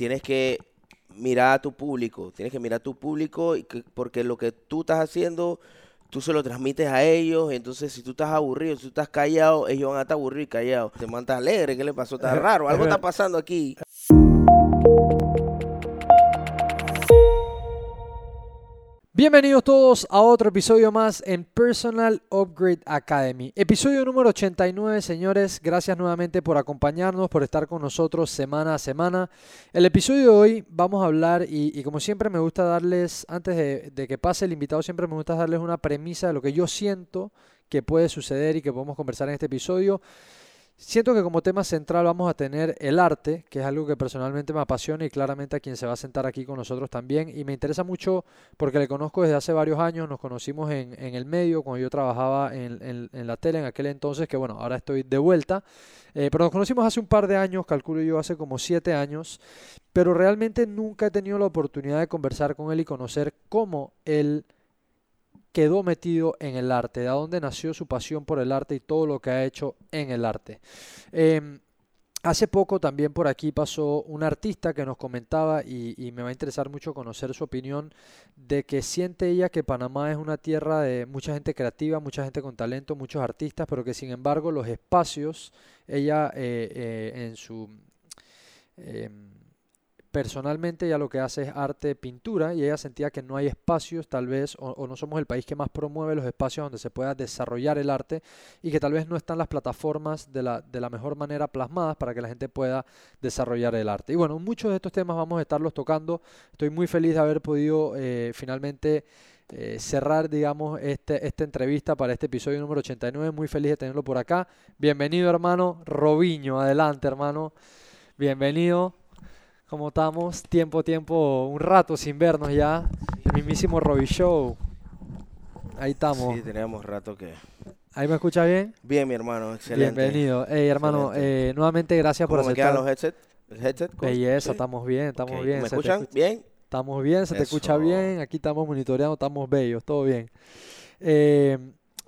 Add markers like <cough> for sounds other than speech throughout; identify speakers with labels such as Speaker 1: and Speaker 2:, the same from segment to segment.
Speaker 1: tienes que mirar a tu público, tienes que mirar a tu público y que- porque lo que tú estás haciendo, tú se lo transmites a ellos, entonces si tú estás aburrido, si tú estás callado, ellos van a estar aburridos y callados. Te mandas alegre, ¿qué le pasó? Está <laughs> raro, algo está <laughs> pasando aquí.
Speaker 2: Bienvenidos todos a otro episodio más en Personal Upgrade Academy. Episodio número 89, señores. Gracias nuevamente por acompañarnos, por estar con nosotros semana a semana. El episodio de hoy vamos a hablar, y, como siempre me gusta darles, antes de, de que pase el invitado, siempre me gusta darles una premisa de lo que yo siento que puede suceder y que podemos conversar en este episodio. Siento que como tema central vamos a tener el arte, que es algo que personalmente me apasiona y claramente a quien se va a sentar aquí con nosotros también. Y me interesa mucho porque le conozco desde hace varios años, nos conocimos en, en el medio cuando yo trabajaba en, la tele en aquel entonces, que bueno, ahora estoy de vuelta. Eh, pero nos conocimos hace un par de años, calculo yo hace como siete años, pero realmente nunca he tenido la oportunidad de conversar con él y conocer cómo él quedó metido en el arte, de dónde nació su pasión por el arte y todo lo que ha hecho en el arte. Em, hace poco también por aquí pasó un artista que nos comentaba y, y me va a interesar mucho conocer su opinión de que siente ella que Panamá es una tierra de mucha gente creativa, mucha gente con talento, muchos artistas, pero que sin embargo los espacios, ella eh, eh, en su... em, Personalmente ella lo que hace es arte, pintura, y ella sentía que no hay espacios, tal vez, o, no somos el país que más promueve los espacios donde se pueda desarrollar el arte, y que tal vez no están las plataformas de la, de la mejor manera plasmadas para que la gente pueda desarrollar el arte. Y bueno, muchos de estos temas vamos a estarlos tocando. Estoy muy feliz de haber podido eh, finalmente eh, cerrar, digamos, este, esta entrevista para este episodio número 89. Muy feliz de tenerlo por acá. Bienvenido, hermano Robiño. Adelante, hermano. Bienvenido. ¿Cómo estamos? Tiempo, tiempo, un rato sin vernos ya. El mismísimo Robbie Show. Ahí estamos.
Speaker 1: Sí, teníamos rato que...
Speaker 2: ¿Ahí me escucha bien?
Speaker 1: Bien, mi hermano, excelente.
Speaker 2: Bienvenido. Hey, hermano,
Speaker 1: Excelente.
Speaker 2: eh, nuevamente gracias por
Speaker 1: ¿Cómo me quedan
Speaker 2: aceptar.
Speaker 1: los headsets? ¿El headset?
Speaker 2: Belleza,
Speaker 1: Sí.
Speaker 2: estamos bien, estamos bien.
Speaker 1: ¿Me escuchan
Speaker 2: escucha-
Speaker 1: bien?
Speaker 2: Estamos bien, se te escucha bien. Aquí estamos monitoreando, estamos bellos, todo bien. Eh,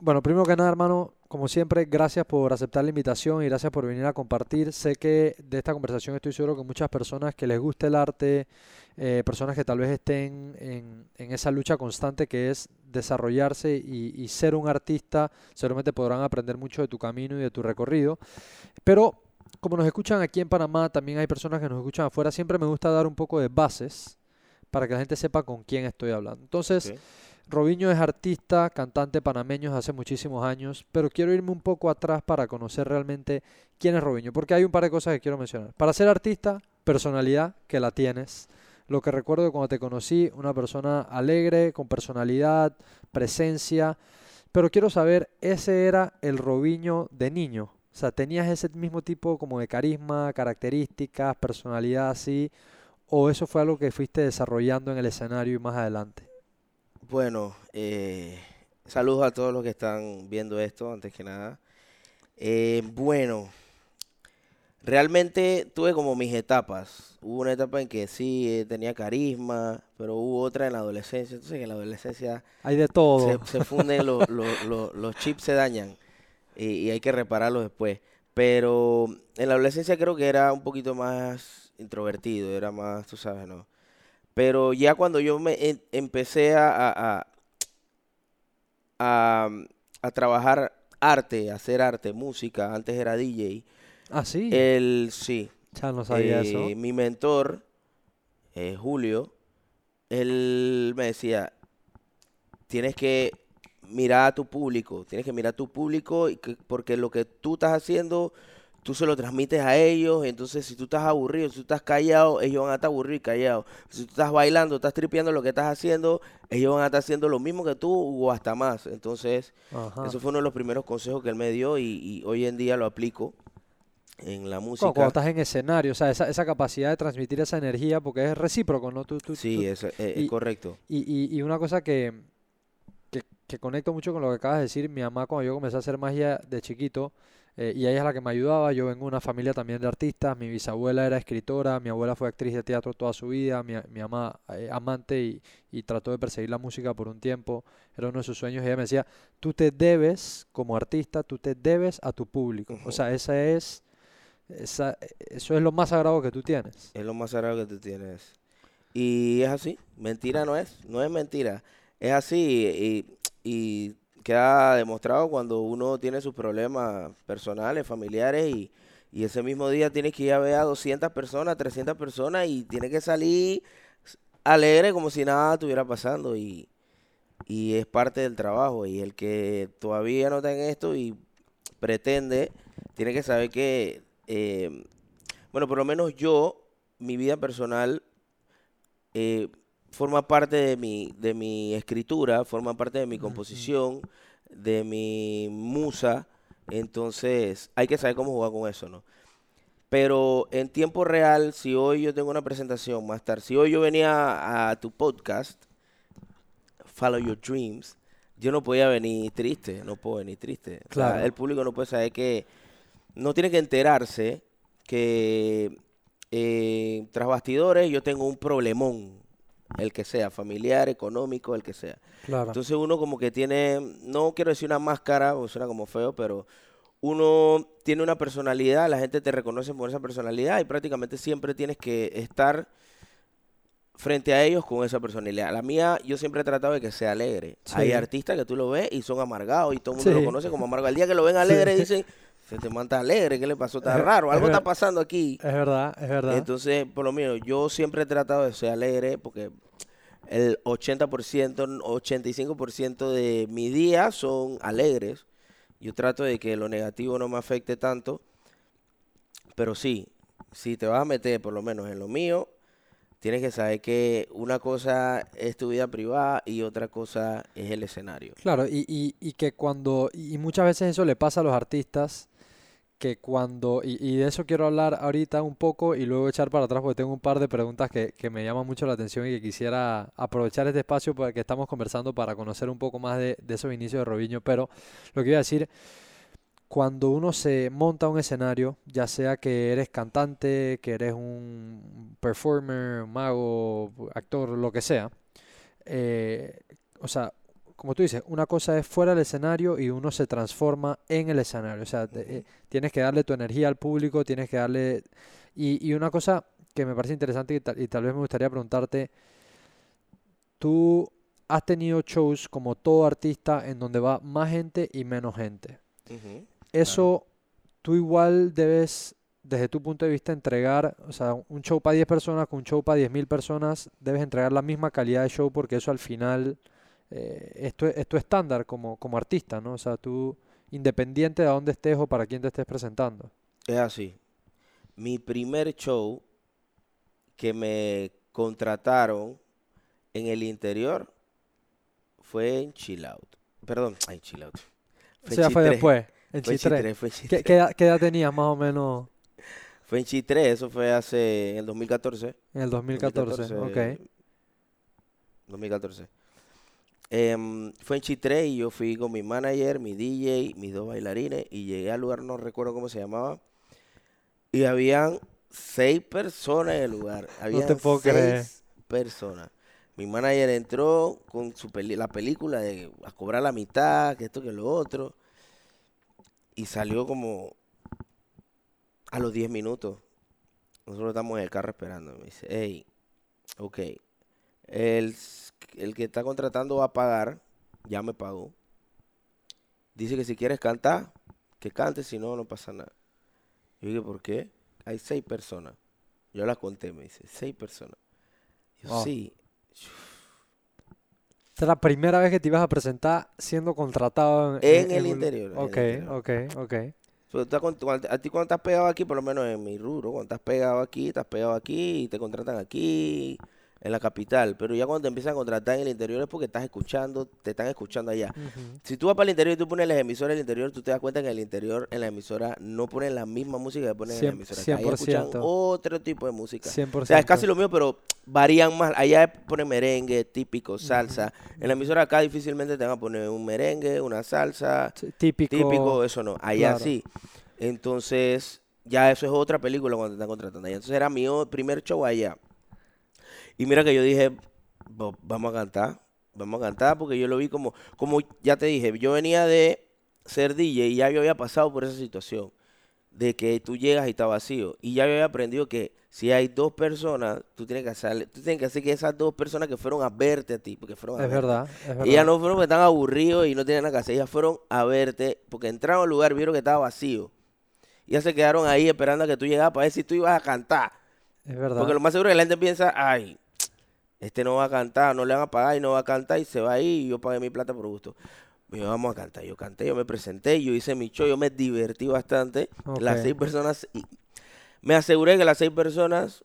Speaker 2: bueno, primero que nada, hermano, como siempre, gracias por aceptar la invitación y gracias por venir a compartir. Sé que de esta conversación estoy seguro que muchas personas que les gusta el arte, eh, personas que tal vez estén en, en esa lucha constante que es desarrollarse y, y ser un artista, seguramente podrán aprender mucho de tu camino y de tu recorrido. Pero como nos escuchan aquí en Panamá, también hay personas que nos escuchan afuera, siempre me gusta dar un poco de bases para que la gente sepa con quién estoy hablando. Entonces. Robiño es artista, cantante panameño hace muchísimos años, pero quiero irme un poco atrás para conocer realmente quién es Robiño, porque hay un par de cosas que quiero mencionar. Para ser artista, personalidad, que la tienes. Lo que recuerdo cuando te conocí, una persona alegre, con personalidad, presencia, pero quiero saber, ¿ese era el Robiño de niño? O sea, ¿tenías ese mismo tipo como de carisma, características, personalidad así? ¿O eso fue algo que fuiste desarrollando en el escenario y más adelante?
Speaker 1: Bueno, eh, saludos a todos los que están viendo esto, antes que nada. Eh, bueno, realmente tuve como mis etapas. Hubo una etapa en que sí eh, tenía carisma, pero hubo otra en la adolescencia. Entonces, en la adolescencia
Speaker 2: Hay de todo.
Speaker 1: se, se funden los, los, los- los chips, se dañan y, y hay que repararlos después. Pero en la adolescencia creo que era un poquito más introvertido, era más, tú sabes, ¿no? Pero ya cuando yo me em- empecé a, a, a- a- a trabajar arte, hacer arte, música, antes era DJ,
Speaker 2: Ah, sí.
Speaker 1: él sí,
Speaker 2: ya no sabía eso.
Speaker 1: eh, mi mentor, eh, Julio, él me decía, tienes que mirar a tu público, tienes que mirar a tu público porque lo que tú estás haciendo, tú se lo transmites a ellos, entonces si tú estás aburrido, si tú estás callado, ellos van a estar aburridos y callados. Si tú estás bailando, estás tripeando lo que estás haciendo, ellos van a estar haciendo lo mismo que tú o hasta más. Entonces,
Speaker 2: Ajá.
Speaker 1: eso fue uno de los primeros consejos que él me dio y, y hoy en día lo aplico en la
Speaker 2: Cuando,
Speaker 1: música.
Speaker 2: cuando estás en escenario, o sea, esa, esa capacidad de transmitir esa energía, porque es recíproco, ¿no? Tú, tú-
Speaker 1: Sí,
Speaker 2: tú-
Speaker 1: es, es- correcto.
Speaker 2: Y, y, y una cosa que, que, que conecto mucho con lo que acabas de decir, mi mamá cuando yo comencé a hacer magia de chiquito, eh, y ella es la que me ayudaba, yo vengo de una familia también de artistas, mi bisabuela era escritora, mi abuela fue actriz de teatro toda su vida, mi, mi mamá eh, amante y, y trató de perseguir la música por un tiempo, era uno de sus sueños, y ella me decía, tú te debes, como artista, tú te debes a tu público, o
Speaker 1: Ujú.
Speaker 2: sea, esa es esa- eso es lo más sagrado que tú tienes.
Speaker 1: Es lo más sagrado que tú tienes. Y es así, mentira no es, no es mentira. Es así y, y queda demostrado cuando uno tiene sus problemas personales, familiares y, ese mismo día tienes que ir a ver a 200 personas, 300 personas y tienes que salir alegre como si nada estuviera pasando y, y es parte del trabajo y el que todavía no está en esto y pretende, tiene que saber que, eh, bueno, por lo menos yo, mi vida personal eh, forma parte de mi, de mi escritura, forma parte de mi composición, de mi musa, entonces hay que saber cómo jugar con eso, ¿no? Pero en tiempo real, si hoy yo tengo una presentación más tarde, si hoy yo venía a tu podcast, Follow Your Dreams, yo no podía venir triste, no puedo venir triste. O sea,
Speaker 2: Claro.
Speaker 1: el público no puede saber que, no tiene que enterarse que eh, tras bastidores yo tengo un problemón, el que sea, familiar, económico, el que sea.
Speaker 2: Claro.
Speaker 1: Entonces uno como que tiene, no quiero decir una máscara, o suena como feo, pero uno tiene una personalidad, la gente te reconoce por esa personalidad y prácticamente siempre tienes que estar frente a ellos con esa personalidad. La mía, yo siempre he tratado de que sea alegre. Hay
Speaker 2: Sí.
Speaker 1: artistas que tú lo ves y son amargados y todo el mundo lo
Speaker 2: Sí.
Speaker 1: conoce como amargado. El día que lo ven alegre dicen, se te manta alegre, ¿qué le pasó? Está
Speaker 2: Es-
Speaker 1: raro,
Speaker 2: es
Speaker 1: algo está pasando aquí.
Speaker 2: Es verdad, es verdad.
Speaker 1: Entonces, por lo menos, yo siempre he tratado de ser alegre porque el 80%, 85% de mi día son alegres. Yo trato de que lo negativo no me afecte tanto. Pero sí, si te vas a meter por lo menos en lo mío, tienes que saber que una cosa es tu vida privada y otra cosa es el escenario.
Speaker 2: Claro, y, y, y que cuando, y muchas veces eso le pasa a los artistas, que cuando, y, y de eso quiero hablar ahorita un poco y luego echar para atrás porque tengo un par de preguntas que, que me llaman mucho la atención y que quisiera aprovechar este espacio para que estamos conversando para conocer un poco más de, de esos inicios de Robinho, pero lo que iba a decir, cuando uno se monta un escenario, ya sea que eres cantante, que eres un performer, mago, actor, lo que sea, eh, o sea, como tú dices, una cosa es fuera del escenario y uno se transforma en el escenario. O sea, te- eh, tienes que darle tu energía al público, tienes que darle... Y, y una cosa que me parece interesante y tal, y tal vez me gustaría preguntarte, tú has tenido shows como todo artista en donde va más gente y menos gente. Eso tú igual debes, desde tu punto de vista, entregar, o sea, un show para 10 personas con un show para 10.000 personas, debes entregar la misma calidad de show porque eso al final eh, es, tu, es tu estándar como, como artista, ¿no? O sea, tú, independiente de dónde estés o para quién te estés presentando.
Speaker 1: Es así. Mi primer show que me contrataron en el interior fue en Chill Out. Perdón, ay, Chill Out.
Speaker 2: O sea, fue después, en
Speaker 1: Fue en fue en
Speaker 2: ¿Qué, edad, qué edad tenías más o menos
Speaker 1: Fue en Chitré, eso fue hace, en el 2014.
Speaker 2: en el 2014?
Speaker 1: 2014,
Speaker 2: Ok.
Speaker 1: 2014. Em, fue en Chitré y yo fui con mi manager, mi DJ, mis dos bailarines y llegué al lugar, no recuerdo cómo se llamaba. Y habían seis personas en el lugar. <laughs> Habían
Speaker 2: te puedo creer.
Speaker 1: seis personas. Mi manager entró con su peli- la película de a cobrar la mitad, que esto, que lo otro. Y salió como a los 10 minutos. Nosotros estamos en el carro esperando. Me dice, hey, ok, el, el que está contratando va a pagar, ya me pagó. Dice que si quieres cantar, que cante, si no, no pasa nada. Yo dije, ¿por qué? Hay seis personas. Yo las conté, me dice, seis personas. Yo, sí.
Speaker 2: Esta es la primera vez que te ibas a presentar siendo contratado en,
Speaker 1: En el interior, en el
Speaker 2: Ok,
Speaker 1: interior.
Speaker 2: ok, ok.
Speaker 1: Tú cuando- a ti cuando estás pegado aquí, por lo menos en mi rubro, cuando estás pegado aquí, estás pegado aquí y te contratan aquí, en la capital. Pero ya cuando te empiezan a contratar en el interior es porque estás escuchando, te están escuchando allá. Si tú vas para el interior y tú pones las emisoras del interior, tú te das cuenta que en el interior, en la emisora, no ponen la misma música que ponen en la emisora. acá. Ahí escuchan
Speaker 2: 100%.
Speaker 1: otro tipo de música.
Speaker 2: 100%.
Speaker 1: O sea, es casi lo mío, pero varían más. Allá ponen merengue, típico, salsa. En la emisora acá difícilmente te van a poner un merengue, una salsa,
Speaker 2: Típico.
Speaker 1: típico, eso no. Allá
Speaker 2: claro.
Speaker 1: sí. Entonces, ya eso es otra película cuando te están contratando allá. Entonces era mi primer show allá. Y mira que yo dije, "Va- vamos a cantar, vamos a cantar, porque yo lo vi como, como ya te dije, yo venía de ser DJ y ya yo había pasado por esa situación. de que tú llegas y está vacío. Y ya yo había aprendido que si hay dos personas, tú tienes que hacer, tú tienes que hacer que esas dos personas que fueron a verte a ti, porque fueron a
Speaker 2: Es
Speaker 1: verte.
Speaker 2: verdad, es verdad.
Speaker 1: Ellas no fueron porque están aburridos y no tienen nada que hacer, ellas fueron a verte porque entraron al lugar, vieron que estaba vacío. Y ellas se quedaron ahí esperando a que tú llegaras para ver si tú ibas a cantar.
Speaker 2: Es verdad.
Speaker 1: Porque lo más seguro es que la gente piensa, ay, este no va a cantar, no le van a pagar y no va a cantar y se va ahí y yo pagué mi plata por gusto. Yo, vamos a cantar. Yo canté, yo me presenté, yo hice mi show, yo me divertí bastante. Las seis personas, me aseguré que las seis personas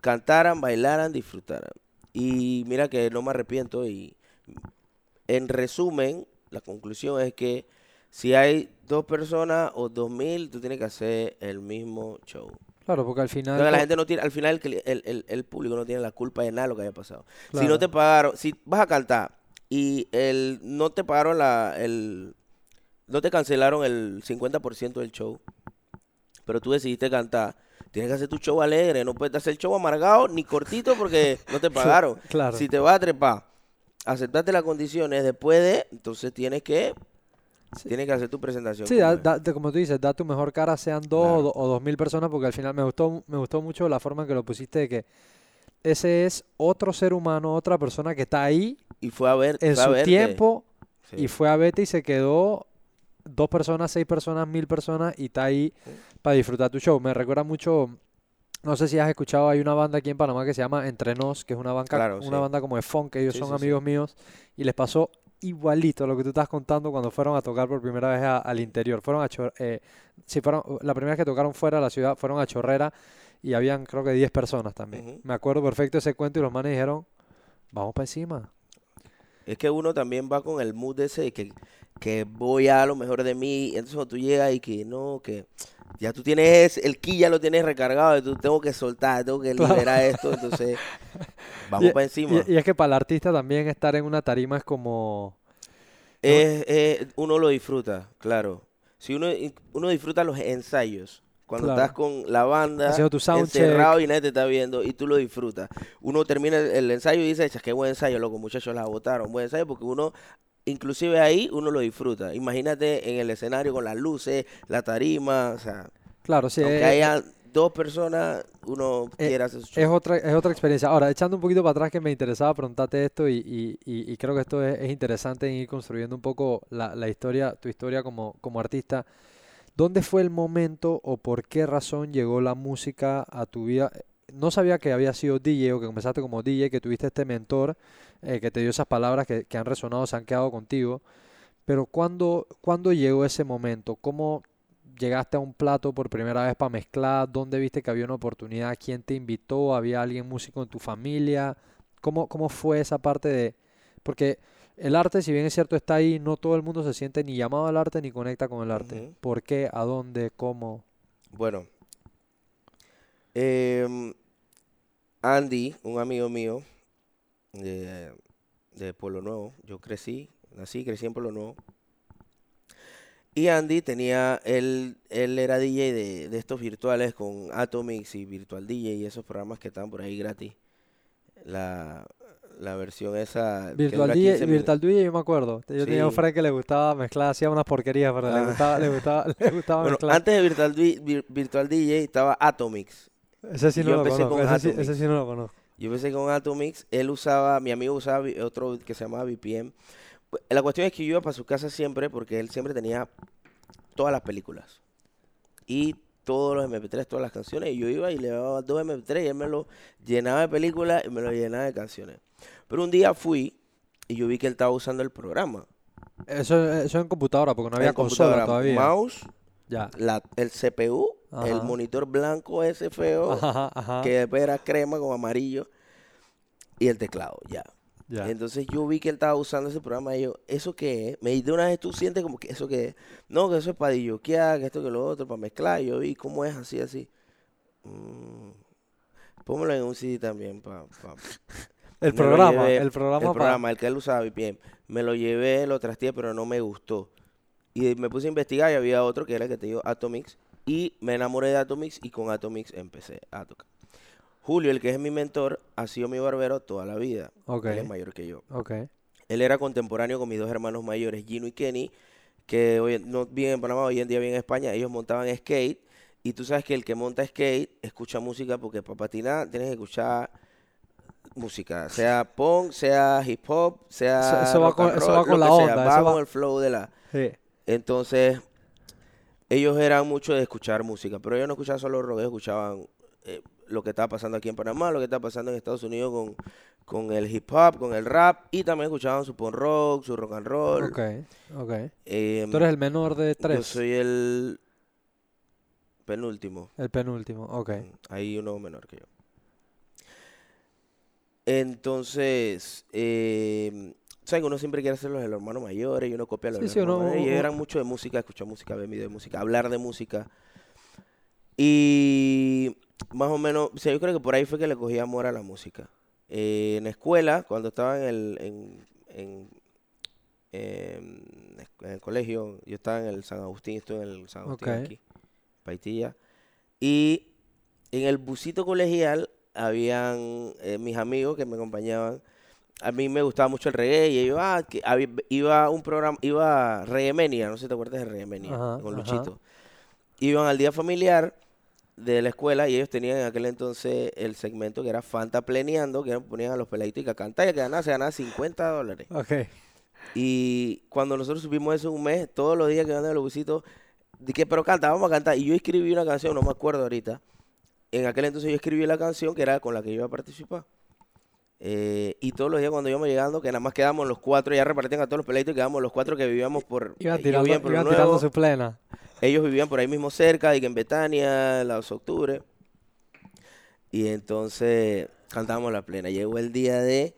Speaker 1: cantaran, bailaran, disfrutaran. Y mira que no me arrepiento y en resumen, la conclusión es que si hay dos personas o dos mil, tú tienes que hacer el mismo show.
Speaker 2: Claro, porque al final...
Speaker 1: Entonces, la gente no tiene, al final el, el, el- el público no tiene la culpa de nada de lo que haya pasado. Si no te pagaron, si vas a cantar y el, no te pagaron la, el, no te cancelaron el 50% del show, pero tú decidiste cantar, tienes que hacer tu show alegre, no puedes hacer el show amargado ni cortito porque no te <laughs> pagaron.
Speaker 2: Claro.
Speaker 1: Si te vas a trepar, aceptaste las condiciones, después de, entonces tienes que, tienes que hacer tu presentación.
Speaker 2: Sí,
Speaker 1: como
Speaker 2: da- como tú dices, da tu mejor cara, sean dos o,
Speaker 1: Claro.
Speaker 2: do- o dos mil personas, porque al final me gustó, me gustó mucho la forma en que lo pusiste de que ese es otro ser humano, otra persona que está ahí
Speaker 1: y fue a ver,
Speaker 2: en su
Speaker 1: verte.
Speaker 2: tiempo
Speaker 1: Sí.
Speaker 2: y fue a verte y se quedó dos personas, seis personas, mil personas y está ahí para disfrutar tu show. Me recuerda mucho, no sé si has escuchado, hay una banda aquí en Panamá que se llama Entre Nos, que es una banca,
Speaker 1: Claro,
Speaker 2: una
Speaker 1: sí.
Speaker 2: banda como de funk, que ellos
Speaker 1: Sí,
Speaker 2: son
Speaker 1: sí, sí.
Speaker 2: amigos míos y les pasó igualito a lo que tú estás contando cuando fueron a tocar por primera vez a- al interior. Fueron a Chor- eh, sí, fueron, la primera vez que tocaron fuera de la ciudad fueron a Chorrera y habían creo que 10 personas también. Me acuerdo perfecto ese cuento y los manes dijeron, vamos para encima.
Speaker 1: Es que uno también va con el mood ese de que, que voy a lo mejor de mí. Entonces cuando tú llegas y que no, que ya tú tienes, el ki ya lo tienes recargado, y tú tengo que soltar, tengo que
Speaker 2: Claro.
Speaker 1: liberar esto, entonces <laughs> vamos
Speaker 2: Y-
Speaker 1: para encima.
Speaker 2: Y, y es que para el artista también estar en una tarima es como...
Speaker 1: Es- es- uno lo disfruta, claro. Si uno, uno disfruta los ensayos, cuando
Speaker 2: Claro.
Speaker 1: estás con la banda
Speaker 2: tu
Speaker 1: encerrado y nadie te está viendo y tú lo disfrutas. Uno termina el, el ensayo y dice, "Chas, qué buen ensayo, loco, muchachos la votaron, buen ensayo porque uno inclusive ahí uno lo disfruta. Imagínate en el escenario con las luces, la tarima, o sea,
Speaker 2: Claro, sí,
Speaker 1: aunque
Speaker 2: es-
Speaker 1: haya dos personas, uno
Speaker 2: Eh,
Speaker 1: quiere hacer su
Speaker 2: Es otra, es otra experiencia. Ahora, echando un poquito para atrás que me interesaba preguntarte esto y, y- y- y creo que esto es, es interesante en ir construyendo un poco la, la historia, tu historia como, como artista. ¿Dónde fue el momento o por qué razón llegó la música a tu vida? No sabía que había sido DJ o que comenzaste como DJ, que tuviste este mentor eh, que te dio esas palabras que, que han resonado, se han quedado contigo. Pero ¿cuándo, ¿cuándo llegó ese momento? ¿Cómo llegaste a un plato por primera vez para mezclar? ¿Dónde viste que había una oportunidad? ¿Quién te invitó? ¿Había alguien músico en tu familia? ¿Cómo, cómo fue esa parte de...? Porque el arte, si bien es cierto, está ahí, no todo el mundo se siente ni llamado al arte ni conecta con el arte.
Speaker 1: Ujú.
Speaker 2: ¿Por qué? ¿A dónde? ¿Cómo?
Speaker 1: Bueno, em, Andy, un amigo mío de, de Pueblo Nuevo, yo crecí, nací, crecí en Pueblo Nuevo. Y Andy tenía, él, él era DJ de, de estos virtuales con Atomix y Virtual DJ y esos programas que están por ahí gratis. La, la versión esa
Speaker 2: Virtual DJ,
Speaker 1: 15 minutos.
Speaker 2: Virtual DJ, yo me acuerdo. Yo tenía un
Speaker 1: Sí.
Speaker 2: friend que le gustaba mezclar, hacía unas porquerías, pero le
Speaker 1: Ah.
Speaker 2: gustaba, le gustaba, le gustaba <laughs>
Speaker 1: Bueno,
Speaker 2: mezclar.
Speaker 1: antes de Virtual, Virtual DJ estaba Atomix.
Speaker 2: Ese sí no
Speaker 1: yo
Speaker 2: lo
Speaker 1: empecé
Speaker 2: conozco,
Speaker 1: con
Speaker 2: ese sí, ese
Speaker 1: Atomix.
Speaker 2: sí no lo conozco.
Speaker 1: Yo empecé con Atomix, él usaba, mi amigo usaba otro que se llamaba VPN. Pues, La cuestión es que yo iba para su casa siempre porque él siempre tenía todas las películas y todos los MP3, todas las canciones. Y yo iba y le daba dos MP3 y él me lo llenaba de películas y me lo llenaba de canciones. Pero un día fui y yo vi que él estaba usando el programa.
Speaker 2: Eso, eso en computadora, porque no había
Speaker 1: En
Speaker 2: consola
Speaker 1: computadora,
Speaker 2: todavía.
Speaker 1: Mouse,
Speaker 2: Ya.
Speaker 1: la- el CPU, el monitor blanco ese feo,
Speaker 2: Ajá, ajá.
Speaker 1: que era crema con amarillo, y el teclado, ya.
Speaker 2: Ya.
Speaker 1: Entonces yo vi que él estaba usando ese programa y yo, ¿eso qué es? Me di de una vez tú sientes como que eso qué es. No, que eso es para dilloquear, que esto que lo otro, para mezclar. Y yo vi cómo es así, así. Mm, pónmelo en un CD también. Pa, pa- <laughs>
Speaker 2: El programa,
Speaker 1: llevé-
Speaker 2: el programa,
Speaker 1: El
Speaker 2: pa-
Speaker 1: programa, el que él usaba VPN. Me lo llevé, lo trasteé, pero no me gustó. Y me puse a investigar y había otro que era el que te digo, Atomix. Y me enamoré de Atomix y con Atomix empecé a tocar. Julio, el que es mi mentor, ha sido mi barbero toda la vida. Él es mayor que yo. Él era contemporáneo con mis dos hermanos mayores, Gino y Kenny, que hoy no viven en Panamá, hoy en día viven en España, ellos montaban skate y tú sabes que el que monta skate escucha música porque para patinar tienes que escuchar música, sea punk, sea hip hop, sea
Speaker 2: Eso- eso va con- eso va con la
Speaker 1: sea,
Speaker 2: onda,
Speaker 1: va
Speaker 2: eso va-
Speaker 1: con el flow de la...
Speaker 2: Sí.
Speaker 1: Entonces, ellos eran mucho de escuchar música, pero ellos no escuchaban solo rock, ellos escuchaban eh, lo que estaba pasando aquí en Panamá, lo que estaba pasando en Estados Unidos con, con el hip hop, con el rap, y también escuchaban su punk rock, su rock and roll.
Speaker 2: Ok, ok.
Speaker 1: Em,
Speaker 2: Tú eres el menor de tres.
Speaker 1: yo soy el penúltimo.
Speaker 2: El penúltimo, ok.
Speaker 1: Mm, Hay uno menor que yo. Entonces, eh, ¿sabes que uno siempre quiere ser los hermanos mayores y uno copia a los
Speaker 2: Sí, sí,
Speaker 1: hermanos
Speaker 2: uno-
Speaker 1: mayores? Y eran mucho de música, escuchar música, ver videos de música, hablar de música. Y más o menos, o sea, yo creo que por ahí fue que le cogí amor a la música. Eh, en la escuela, cuando estaba en el, en, en, em, en el colegio, yo estaba en el San Agustín, estoy en el San Agustín aquí, Paitilla. Y en el busito colegial habían eh, mis amigos que me acompañaban. A mí me gustaba mucho el reggae y ellos, ah, que había- iba a un programa, iba a Reggae Mania, no sé si te acuerdas de Reggae Mania,
Speaker 2: Ajá,
Speaker 1: con
Speaker 2: ajá.
Speaker 1: Luchito. Iban al día familiar de la escuela y ellos tenían en aquel entonces el segmento que era Fanta Pleneando, que ponían a los peladitos y que a cantar y que ganaba, se ganaba 50 dólares.
Speaker 2: Ok.
Speaker 1: Y cuando nosotros supimos eso un mes, todos los días que iban a los busitos, dije, pero canta, vamos a cantar. Y yo escribí una canción, no me acuerdo ahorita. En aquel entonces yo escribí la canción que era con la que yo iba a participar. Eh, y todos los días cuando íbamos llegando, que nada más quedamos los cuatro, ya repartían a todos los peladitos, quedamos los cuatro que vivíamos por...
Speaker 2: Iban
Speaker 1: ellos
Speaker 2: tirando,
Speaker 1: vivían por
Speaker 2: tirando
Speaker 1: Nuevo,
Speaker 2: su plena.
Speaker 1: ellos vivían por ahí mismo cerca, y que en Betania, la 2 de octubre. Y entonces cantábamos la plena. Llegó el día de,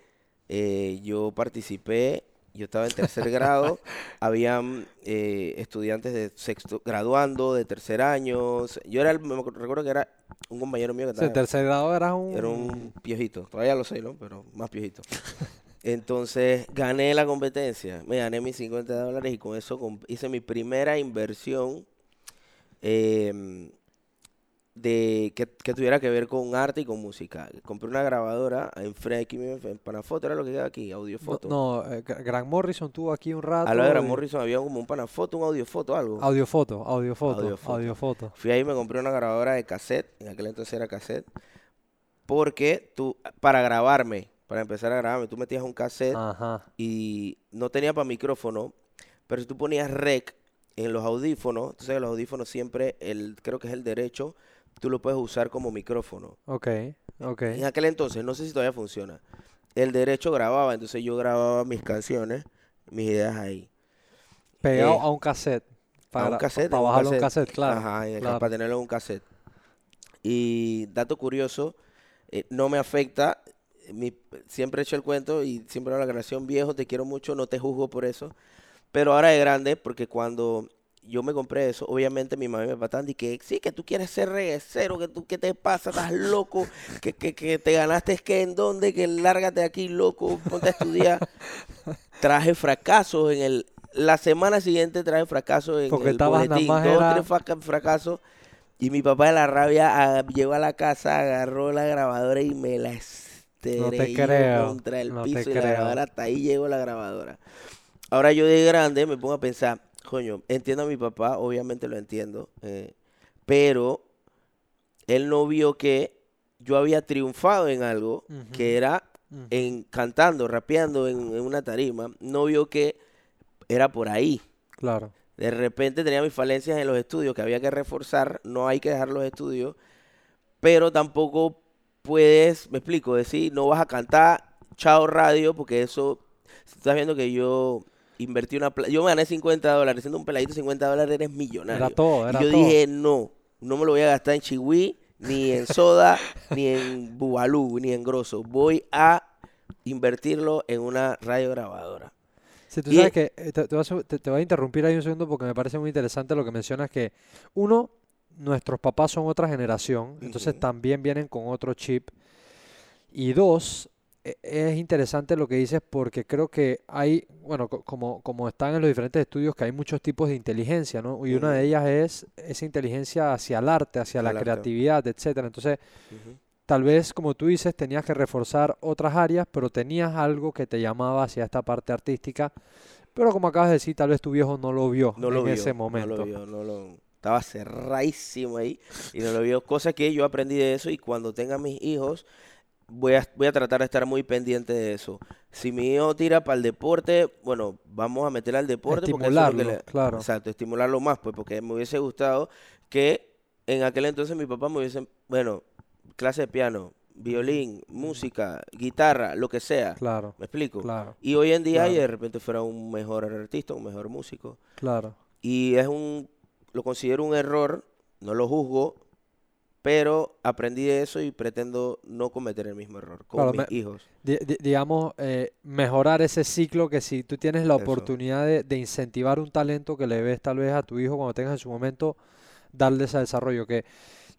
Speaker 1: eh, yo participé, yo estaba en tercer grado, <laughs> habían eh, estudiantes de sexto, graduando, de tercer año. Yo era, el, me recuerdo que era un compañero mío que estaba,
Speaker 2: tercer grado eras un...
Speaker 1: era un piojito, todavía lo soy, ¿no? Pero más piojito. <laughs> Entonces gané la competencia, me gané mis 50 dólares y con eso hice mi primera inversión em, de que, que tuviera que ver con arte y con música. Compré una grabadora en mismo, en Panafoto, era lo que queda aquí,
Speaker 2: No,
Speaker 1: audiofoto.
Speaker 2: no, eh, Gra- Grant Morrison tuvo aquí un rato.
Speaker 1: Al lado de Grant Morrison había como un Panafoto, un audiofoto, algo.
Speaker 2: Audiofoto, audiofoto,
Speaker 1: Audiofoto.
Speaker 2: audiofoto.
Speaker 1: Fui ahí y me compré una grabadora de cassette, en aquel entonces era cassette, porque tú, para grabarme, para empezar a grabarme, tú metías un cassette
Speaker 2: Ajá.
Speaker 1: y no tenía para micrófono, pero si tú ponías rec en los audífonos, entonces los audífonos siempre, el, creo que es el derecho, tú lo puedes usar como micrófono.
Speaker 2: Ok, ok.
Speaker 1: En aquel entonces, no sé si todavía funciona, el derecho grababa, entonces yo grababa mis canciones, mis ideas ahí.
Speaker 2: Pegado
Speaker 1: eh,
Speaker 2: a un cassette. Para,
Speaker 1: un cassette,
Speaker 2: Para bajarlo a un
Speaker 1: cassette.
Speaker 2: claro.
Speaker 1: Ajá,
Speaker 2: claro.
Speaker 1: para tenerlo en un cassette. Y dato curioso, eh, no me afecta, eh, mi- siempre he hecho el cuento y siempre hago la grabación viejo, te quiero mucho, no te juzgo por eso. Pero ahora de grande, porque cuando yo me compré eso, obviamente mi mamá y mi papá estaban y que sí, que tú quieres ser reguecero, que tú, ¿qué te pasa? Estás loco, que, que, que te ganaste, es que en dónde, que lárgate de aquí, loco, ponte a estudiar. <laughs> Traje fracasos en el, la semana siguiente traje fracasos en
Speaker 2: Porque
Speaker 1: el
Speaker 2: estabas nada
Speaker 1: boletín,
Speaker 2: más
Speaker 1: dos,
Speaker 2: era-
Speaker 1: tres fraca- fracasos. Y mi papá de la rabia ah, llegó a la casa, agarró la grabadora y me la estrelló
Speaker 2: creo,
Speaker 1: contra el
Speaker 2: no te
Speaker 1: piso y la grabadora, hasta ahí llegó la grabadora. Ahora yo de grande me pongo a pensar, coño, entiendo a mi papá, obviamente lo entiendo, eh, pero él no vio que yo había triunfado en algo que era en cantando, rapeando en, en una tarima, no vio que era por ahí.
Speaker 2: Claro.
Speaker 1: De repente tenía mis falencias en los estudios que había que reforzar, no hay que dejar los estudios, pero tampoco puedes, me explico, decir, no vas a cantar chao radio, porque eso, estás viendo que yo invertí una, pla- yo me gané 50 dólares, siendo un peladito 50 dólares eres millonario.
Speaker 2: Era todo,
Speaker 1: Y
Speaker 2: era
Speaker 1: yo
Speaker 2: todo.
Speaker 1: dije, no, no me lo voy a gastar en chihui, ni en soda, <laughs> ni en bubalú, ni en grosso. Voy a invertirlo en una radio grabadora.
Speaker 2: Sí, tú
Speaker 1: Y-
Speaker 2: sabes que eh, te, te voy a, te- te voy a interrumpir ahí un segundo porque me parece muy interesante lo que mencionas que uno, nuestros papás son otra generación, entonces también vienen con otro chip. Y dos, es interesante lo que dices porque creo que hay, bueno, co- como, como están en los diferentes estudios, que hay muchos tipos de inteligencia, ¿no? Y una de ellas es esa inteligencia hacia el arte, hacia la
Speaker 1: arte.
Speaker 2: creatividad, etcétera. Entonces. Tal vez, como tú dices, tenías que reforzar otras áreas, pero tenías algo que te llamaba hacia esta parte artística. Pero como acabas de decir, tal vez tu viejo no lo vio
Speaker 1: No
Speaker 2: en
Speaker 1: lo vio,
Speaker 2: ese
Speaker 1: no
Speaker 2: momento.
Speaker 1: lo vio, no lo... Estaba cerradísimo ahí y no lo vio. Cosa que yo aprendí de eso y cuando tenga mis hijos voy a, voy a tratar de estar muy pendiente de eso. Si mi hijo tira para el deporte, bueno, vamos a meter al deporte porque es
Speaker 2: Estimularlo, claro.
Speaker 1: Exacto, estimularlo más, pues porque me hubiese gustado que en aquel entonces mi papá me hubiese, bueno, clase de piano, violín, música, guitarra, lo que sea.
Speaker 2: Claro,
Speaker 1: ¿Me explico?
Speaker 2: claro,
Speaker 1: Y hoy en día y
Speaker 2: Claro.
Speaker 1: de repente fuera un mejor artista, un mejor músico.
Speaker 2: claro.
Speaker 1: Y es un, lo considero un error, no lo juzgo, pero aprendí de eso y pretendo no cometer el mismo error con
Speaker 2: Claro,
Speaker 1: mis
Speaker 2: me-
Speaker 1: hijos.
Speaker 2: Di- di- digamos, eh, mejorar ese ciclo que si tú tienes la
Speaker 1: Eso.
Speaker 2: oportunidad de, de incentivar un talento que le ves tal vez a tu hijo cuando tengas en su momento, darle ese desarrollo. Que,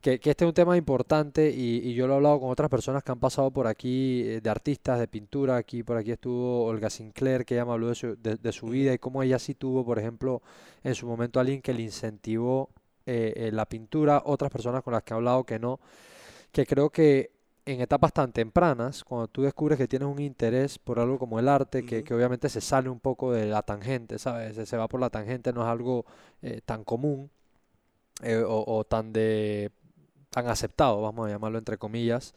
Speaker 2: que, que este es un tema importante y, y yo lo he hablado con otras personas que han pasado por aquí, eh, de artistas, de pintura. Aquí por aquí estuvo Olga Sinclair, que ella me habló de su, de, de su vida y cómo ella sí tuvo, por ejemplo, en su momento alguien que le incentivó eh, la pintura. Otras personas con las que he hablado que no. Que creo que en etapas tan tempranas, cuando tú descubres que tienes un interés por algo como el arte, que, que obviamente se sale un poco de la tangente, ¿sabes? Se, se va por la tangente, no es algo eh, tan común eh, o, o tan de tan aceptado, vamos a llamarlo entre comillas.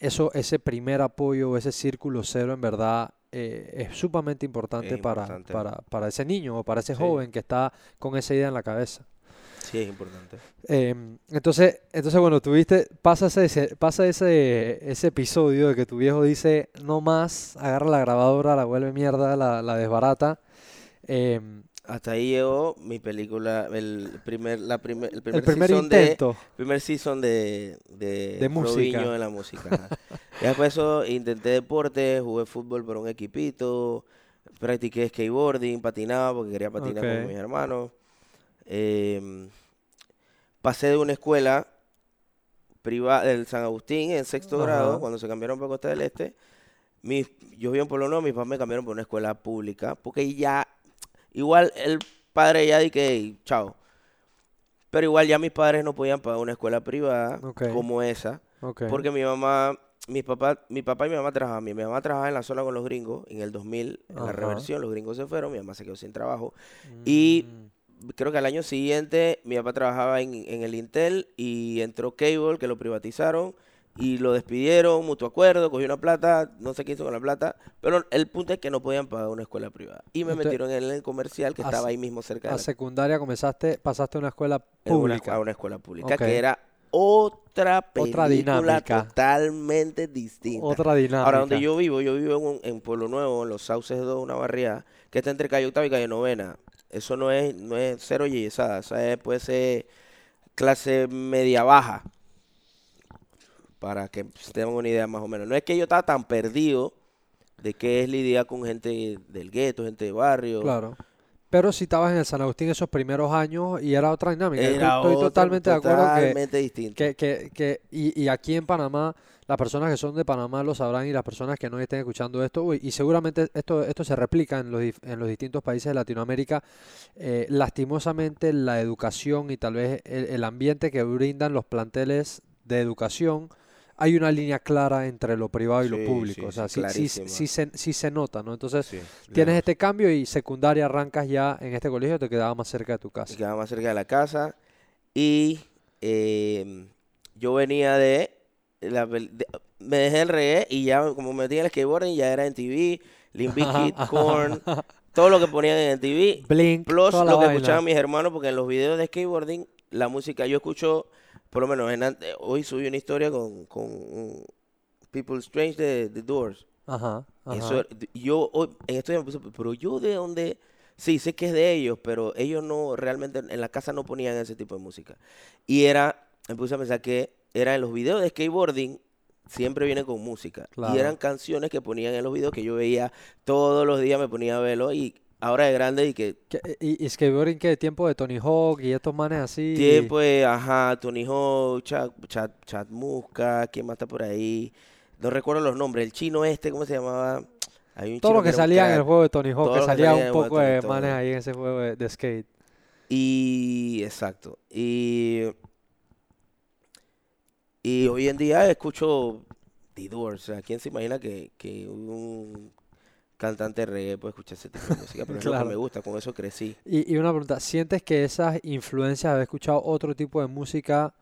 Speaker 2: Eso, ese primer apoyo, ese círculo cero, en verdad eh, es sumamente importante
Speaker 1: Es
Speaker 2: para, para, para ese niño o para ese
Speaker 1: Sí.
Speaker 2: joven que está con esa idea en la cabeza.
Speaker 1: Sí, es importante.
Speaker 2: Em, entonces, entonces, bueno, tuviste, pasa ese, pasa ese, ese episodio de que tu viejo dice, no más, agarra la grabadora, la vuelve mierda, la, la desbarata. Em,
Speaker 1: Hasta ahí llegó mi película, el primer, la primer, el primer
Speaker 2: el primer
Speaker 1: season de,
Speaker 2: intento,
Speaker 1: primer season de, de,
Speaker 2: De música.
Speaker 1: En la música. ajá. Y después de eso intenté deporte, jugué fútbol por un equipito, practiqué skateboarding, patinaba porque quería patinar con mis hermanos. Em, pasé de una escuela privada del San Agustín en sexto
Speaker 2: Ajá.
Speaker 1: grado, cuando se cambiaron para Costa del Este. Mis, yo vivo en Polo Nuevo, mis papás me cambiaron por una escuela pública, porque ya, igual el padre ya di que, "Hey, chao. Pero igual ya mis padres no podían pagar una escuela privada como esa, porque mi mamá, mi papá, mi papá y mi mamá trabajaban. Mi mamá trabajaba en la zona con los gringos en el 2000, en
Speaker 2: Ajá.
Speaker 1: la reversión, los gringos se fueron, mi mamá se quedó sin trabajo. y-
Speaker 2: Mm,
Speaker 1: Creo que al año siguiente mi papá trabajaba en, en el Intel y entró Cable, que lo privatizaron y lo despidieron, mutuo acuerdo, cogió una plata, no sé qué hizo con la plata, pero el punto es que no podían pagar una escuela privada. Y me
Speaker 2: Entonces,
Speaker 1: metieron en el comercial que estaba ahí mismo cerca de
Speaker 2: a
Speaker 1: la
Speaker 2: secundaria comenzaste, pasaste a una escuela
Speaker 1: una,
Speaker 2: pública.
Speaker 1: a una escuela pública, que era otra película
Speaker 2: dinámica.
Speaker 1: totalmente distinta.
Speaker 2: Otra dinámica.
Speaker 1: Ahora, donde yo vivo, yo vivo en, un- en Pueblo Nuevo, en los Sauces 2, una barriada, que está entre calle octava y calle novena. Eso no es, no es cero yesada, esa es, puede ser clase media baja, para que tengan una idea más o menos. No es que yo estaba tan perdido de qué es lidiar con gente del gueto, gente de barrio.
Speaker 2: Claro. Pero si estabas en el San Agustín esos primeros años y era otra dinámica.
Speaker 1: Era
Speaker 2: estoy
Speaker 1: otro-
Speaker 2: totalmente de acuerdo que,
Speaker 1: distinto.
Speaker 2: que, que, que- y, y aquí en Panamá, las personas que son de Panamá lo sabrán y las personas que no estén escuchando esto, uy, y seguramente esto, esto se replica en los, en los distintos países de Latinoamérica, eh, lastimosamente la educación y tal vez el, el ambiente que brindan los planteles de educación, hay una línea clara entre lo privado y lo
Speaker 1: Sí,
Speaker 2: público,
Speaker 1: sí,
Speaker 2: o sea,
Speaker 1: sí,
Speaker 2: sí, sí, se, sí se nota, ¿no? Entonces, tienes
Speaker 1: lejos.
Speaker 2: este cambio y secundaria arrancas ya en este colegio, te quedaba más cerca de tu casa.
Speaker 1: quedaba más cerca de la casa. Y em, yo venía de, la de- Me dejé el reggae y ya, como me metí en el skateboarding, ya era en TV, Limp <laughs> Korn, todo lo que ponían en TV.
Speaker 2: Blink,
Speaker 1: Plus lo que
Speaker 2: vaina.
Speaker 1: escuchaban mis hermanos, porque en los videos de skateboarding, la música, yo escucho, por lo menos en ante- hoy subí una historia con, con um, People Strange de The Doors.
Speaker 2: Ajá, ajá.
Speaker 1: Eso, yo hoy, en esto ya me puse, pero yo de dónde, sí, sé que es de ellos, pero ellos no, realmente en la casa no ponían ese tipo de música. Y era, me puse a pensar que era en los videos de skateboarding, siempre viene con música.
Speaker 2: Claro.
Speaker 1: Y eran canciones que ponían en los videos que yo veía todos los días, me ponía a verlo y ahora de grande y que
Speaker 2: ¿Qué- ¿Y, y skateboarding qué? ¿Tiempo de Tony Hawk y estos manes así?
Speaker 1: tiempo de, ajá, Tony Hawk, Chad, Chad, Chad Muska, ¿quién más está por ahí? No recuerdo los nombres, el chino este, ¿cómo se llamaba? Hay un
Speaker 2: Todo lo que
Speaker 1: un
Speaker 2: salía en el juego de Tony Hawk, que
Speaker 1: que
Speaker 2: salía un
Speaker 1: de
Speaker 2: poco de manes ahí en ese juego de, de skate.
Speaker 1: Y exacto. Y, y hoy en día escucho The Doors. O sea, ¿quién se imagina que, que un cantante de reggae puede escuchar ese tipo de música, pero es lo que
Speaker 2: Claro.
Speaker 1: me gusta, con eso crecí.
Speaker 2: Y, y una pregunta, ¿sientes que esas influencias haber escuchado otro tipo de música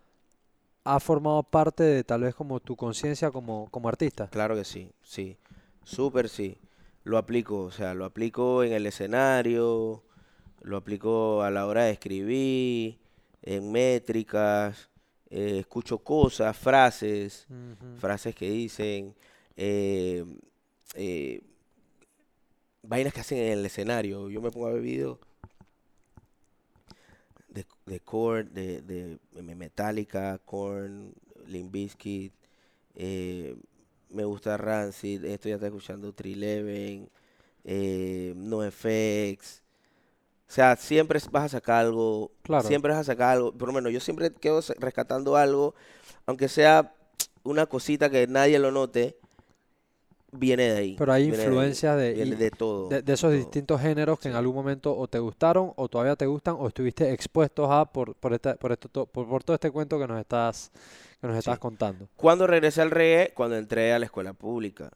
Speaker 2: ha formado parte de tal vez como tu conciencia como, como artista?
Speaker 1: Claro que sí, sí, súper sí. Lo aplico, o sea, lo aplico en el escenario, lo aplico a la hora de escribir, en métricas, eh, escucho cosas, frases, frases que dicen, eh, eh, vainas que hacen en el escenario. Yo me pongo a ver videos de, de Korn, de, de Metallica, Korn, Limp Bizkit, me gusta Rancid, esto ya está escuchando 311, eh, NoFX. O sea, siempre vas a sacar algo,
Speaker 2: Claro.
Speaker 1: siempre vas a sacar algo, por lo menos yo siempre quedo rescatando algo, aunque sea una cosita que nadie lo note, viene de ahí.
Speaker 2: Pero hay
Speaker 1: de-
Speaker 2: influencias de, y-
Speaker 1: de todo.
Speaker 2: de, de esos
Speaker 1: todo.
Speaker 2: distintos géneros que en algún momento o te gustaron o todavía te gustan o estuviste expuestos a por, por, esta- por, esto, to- por, por todo este cuento que nos estás, que nos estás
Speaker 1: Sí.
Speaker 2: contando.
Speaker 1: Cuando regresé al reggae, cuando entré a la escuela pública.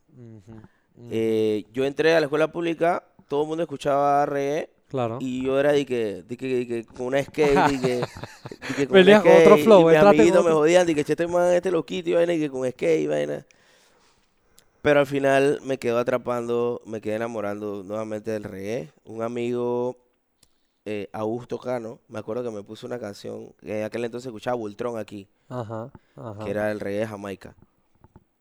Speaker 1: Eh, yo entré a la escuela pública, todo el mundo escuchaba reggae
Speaker 2: Claro.
Speaker 1: y yo era de que, de que, de que con una skate, de que, <laughs> de que con
Speaker 2: con otro flow,
Speaker 1: y mis amiguitos me jodían, de que "Che, este man, este loquito y vaina, y que con skate y vaina. Pero al final me quedó atrapando, me quedé enamorando nuevamente del reggae. Un amigo, eh, Augusto Cano, me acuerdo que me puso una canción, que en aquel entonces escuchaba Bultrón aquí,
Speaker 2: Ajá, ajá.
Speaker 1: que era el reggae de Jamaica.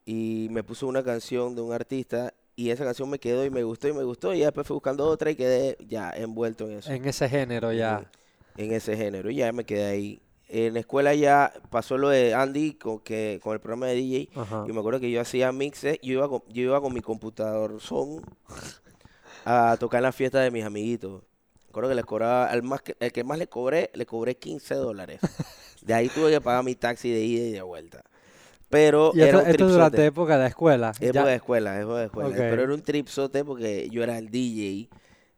Speaker 1: Y me puso una canción de un artista y esa canción me quedó y me gustó y me gustó y ya después fui buscando otra y quedé ya envuelto en eso,
Speaker 2: En ese género ya.
Speaker 1: En ese género y ya me quedé ahí. En la escuela ya pasó lo de Andy con, que, con el programa de DJ
Speaker 2: Ajá.
Speaker 1: y me acuerdo que yo hacía mixes, yo iba con, yo iba con mi computador son a tocar en la fiesta de mis amiguitos. Me acuerdo que les cobraba, al más que, el que más le cobré, le cobré 15 dólares. <laughs> De ahí tuve que pagar mi taxi de ida y de vuelta. Pero
Speaker 2: Y
Speaker 1: era
Speaker 2: esto,
Speaker 1: un
Speaker 2: esto es durante época de escuela.
Speaker 1: Época
Speaker 2: ya-
Speaker 1: de escuela, época de escuela. Pero era un tripsote porque yo era el DJ.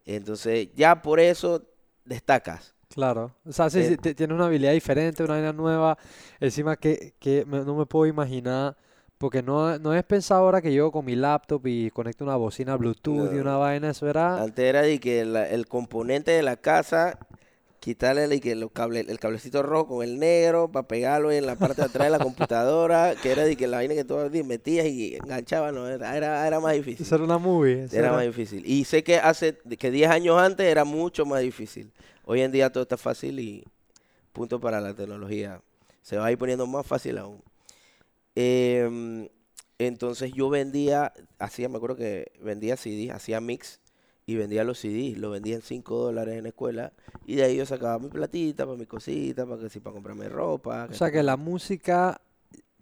Speaker 1: Entonces, ya por eso destacas.
Speaker 2: Claro, o sea, sí,
Speaker 1: Eh,
Speaker 2: sí, ti- tiene una habilidad diferente, una vaina nueva, encima que, que me- no me puedo imaginar, porque no, no es pensado ahora que yo con mi laptop y conecto una bocina Bluetooth y una vaina, eso era,
Speaker 1: Antes era de que la- el componente de la casa, quitarle el, los cable, el cablecito rojo con el negro para pegarlo en la parte de atrás de la computadora, que era de que la vaina que tú metías y enganchabas, no, era, era, era más difícil.
Speaker 2: eso era una movie,
Speaker 1: Era
Speaker 2: era-
Speaker 1: más difícil. Y sé que hace que 10 años antes era mucho más difícil. Hoy en día todo está fácil y punto para la tecnología. Se va a ir poniendo más fácil aún. Em, entonces yo vendía, hacía, me acuerdo que vendía CDs, hacía mix y vendía los CDs. Los vendía en 5 dólares en la escuela y de ahí yo sacaba mi platita para mi cosita, para que sí, para comprarme ropa.
Speaker 2: O sea que la música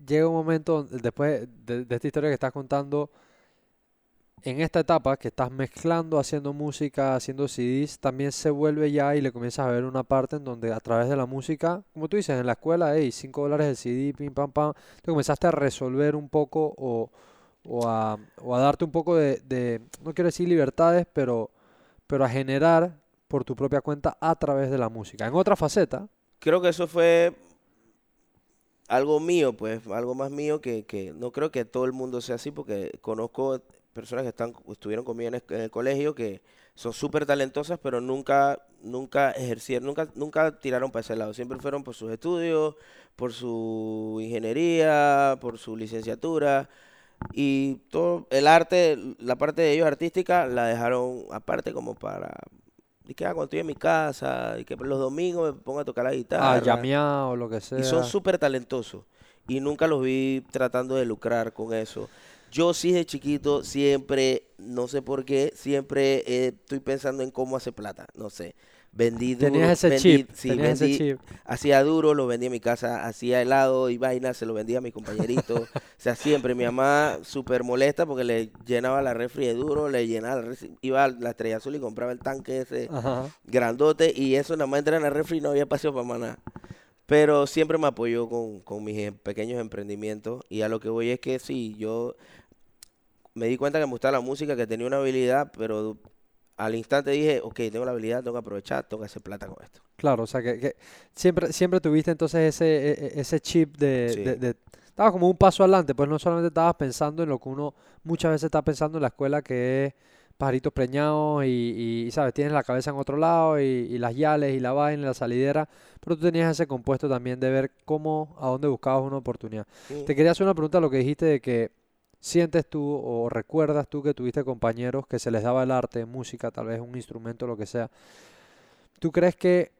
Speaker 2: llega un momento, después de, de esta historia que estás contando, en esta etapa que estás mezclando, haciendo música, haciendo CDs, también se vuelve ya y le comienzas a ver una parte en donde a través de la música, como tú dices, en la escuela, hey, 5 dólares el CD, pim, pam, pam, te comenzaste a resolver un poco o, o a, o a darte un poco de, no quiero decir libertades, pero, pero a generar por tu propia cuenta a través de la música. En otra faceta,
Speaker 1: creo que eso fue algo mío, pues, algo más mío que, que no creo que todo el mundo sea así, porque conozco personas que están, estuvieron conmigo en el, en el colegio que son súper talentosas, pero nunca, nunca ejercieron, nunca, nunca tiraron para ese lado. Siempre fueron por sus estudios, por su ingeniería, por su licenciatura. Y todo el arte, la parte de ellos artística, la dejaron aparte como para... Y que ah, cuando estoy en mi casa, y que los domingos me pongo a tocar la
Speaker 2: a
Speaker 1: guitarra.
Speaker 2: llamear o lo que sea.
Speaker 1: Y son súper talentosos. Y nunca los vi tratando de lucrar con eso. Yo sí de chiquito siempre, no sé por qué, siempre eh, estoy pensando en cómo hacer plata. No sé. Vendí duro,
Speaker 2: Tenías ese
Speaker 1: vendí-
Speaker 2: chip,
Speaker 1: sí,
Speaker 2: tenías ese chip.
Speaker 1: Hacía duro, lo vendía en mi casa, hacía helado y vaina, se lo vendía a mis compañeritos. <laughs> o sea, siempre mi mamá súper molesta porque le llenaba la refri de duro, le llenaba la refri, iba a la estrella azul y compraba el tanque ese
Speaker 2: Ajá.
Speaker 1: grandote y eso nada más entra en la refri y no había espacio para maná. Pero siempre me apoyó con, con mis em- pequeños emprendimientos y a lo que voy es que sí, yo me di cuenta que me gustaba la música, que tenía una habilidad, pero al instante dije, ok, tengo la habilidad, tengo que aprovechar, tengo que hacer plata con esto.
Speaker 2: Claro, o sea que, que siempre, siempre tuviste entonces ese, e- e- ese chip de,
Speaker 1: Sí.
Speaker 2: de, de- Estabas como un paso adelante, pues no solamente estabas pensando en lo que uno muchas veces está pensando en la escuela, que es pajaritos preñados y, y, ¿sabes? Tienes la cabeza en otro lado y, y las yales y la vaina y la salidera, pero tú tenías ese compuesto también de ver cómo, a dónde buscabas una oportunidad.
Speaker 1: Mm.
Speaker 2: Te quería hacer una pregunta, lo que dijiste de que sientes tú o recuerdas tú que tuviste compañeros que se les daba el arte, música, tal vez un instrumento, lo que sea. ¿Tú crees que,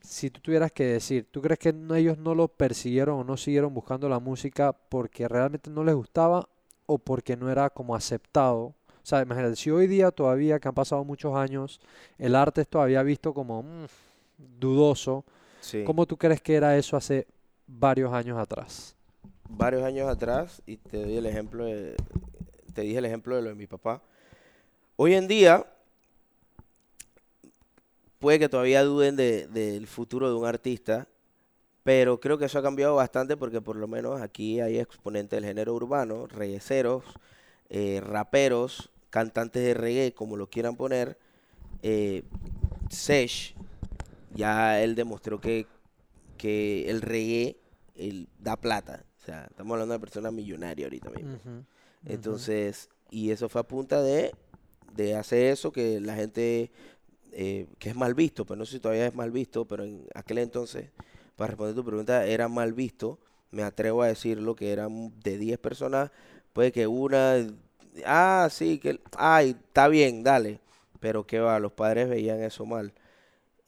Speaker 2: si tú tuvieras que decir, ¿tú crees que ellos no lo persiguieron o no siguieron buscando la música porque realmente no les gustaba o porque no era como aceptado? O sea, imagínate, si hoy día todavía, que han pasado muchos años, el arte es todavía visto como mm, dudoso,
Speaker 1: Sí.
Speaker 2: ¿cómo tú crees que era eso hace varios años atrás?
Speaker 1: Varios años atrás, y te doy el ejemplo de, te dije el ejemplo de lo de mi papá. Hoy en día, puede que todavía duden de- del futuro de un artista, pero creo que eso ha cambiado bastante porque por lo menos aquí hay exponentes del género urbano, regueceros, eh, raperos, cantantes de reggae, como lo quieran poner. Eh, Sesh, ya él demostró que, que el reggae da plata. O sea, estamos hablando de una persona millonaria ahorita mismo. Entonces, y eso fue a punta de, de hacer eso que la gente, eh, que es mal visto, pero no sé si todavía es mal visto, pero en aquel entonces, para responder tu pregunta, era mal visto. Me atrevo a decirlo que eran de 10 personas, puede que una, ah, sí, que, ay, está bien, dale. Pero qué va, los padres veían eso mal.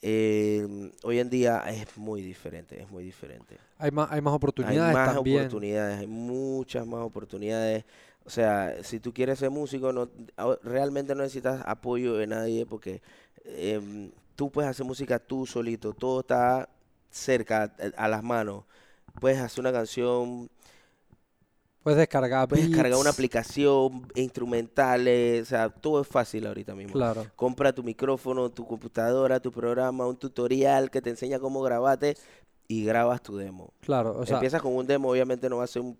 Speaker 1: Eh, hoy en día es muy diferente, es muy diferente.
Speaker 2: Hay más, hay más
Speaker 1: Hay
Speaker 2: oportunidades
Speaker 1: más
Speaker 2: también.
Speaker 1: oportunidades, hay muchas más oportunidades. O sea, si tú quieres ser músico, no, realmente no necesitas apoyo de nadie porque em, tú puedes hacer música tú solito, todo está cerca, a, a las manos. Puedes hacer una canción,
Speaker 2: Puedes descargar
Speaker 1: puedes cargar una aplicación, instrumentales, o sea, todo es fácil ahorita mismo.
Speaker 2: Claro.
Speaker 1: Compra tu micrófono, tu computadora, tu programa, un tutorial que te enseña cómo grabarte y grabas tu demo.
Speaker 2: Claro, o sea,
Speaker 1: Empiezas con un demo, obviamente no va a ser un,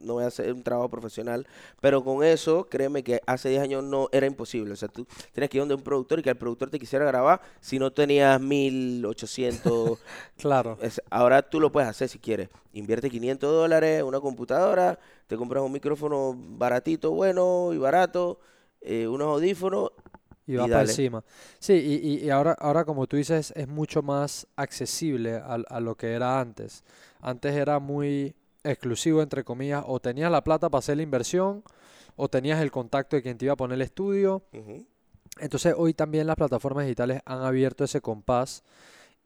Speaker 1: no va a ser un trabajo profesional, pero con eso, créeme que hace 10 años no era imposible. O sea, tú tienes que ir donde un productor y que el productor te quisiera grabar si no tenías 1800. <laughs>
Speaker 2: claro,
Speaker 1: es- ahora tú lo puedes hacer si quieres. Invierte 500 dólares, una computadora, te compras un micrófono baratito, bueno y barato, eh, unos audífonos.
Speaker 2: Y va
Speaker 1: y
Speaker 2: para encima. Sí, y, y- ahora, ahora como tú dices, es mucho más accesible a, a lo que era antes. Antes era muy exclusivo, entre comillas, o tenías la plata para hacer la inversión, o tenías el contacto de quien te iba a poner el estudio. Entonces hoy también las plataformas digitales han abierto ese compás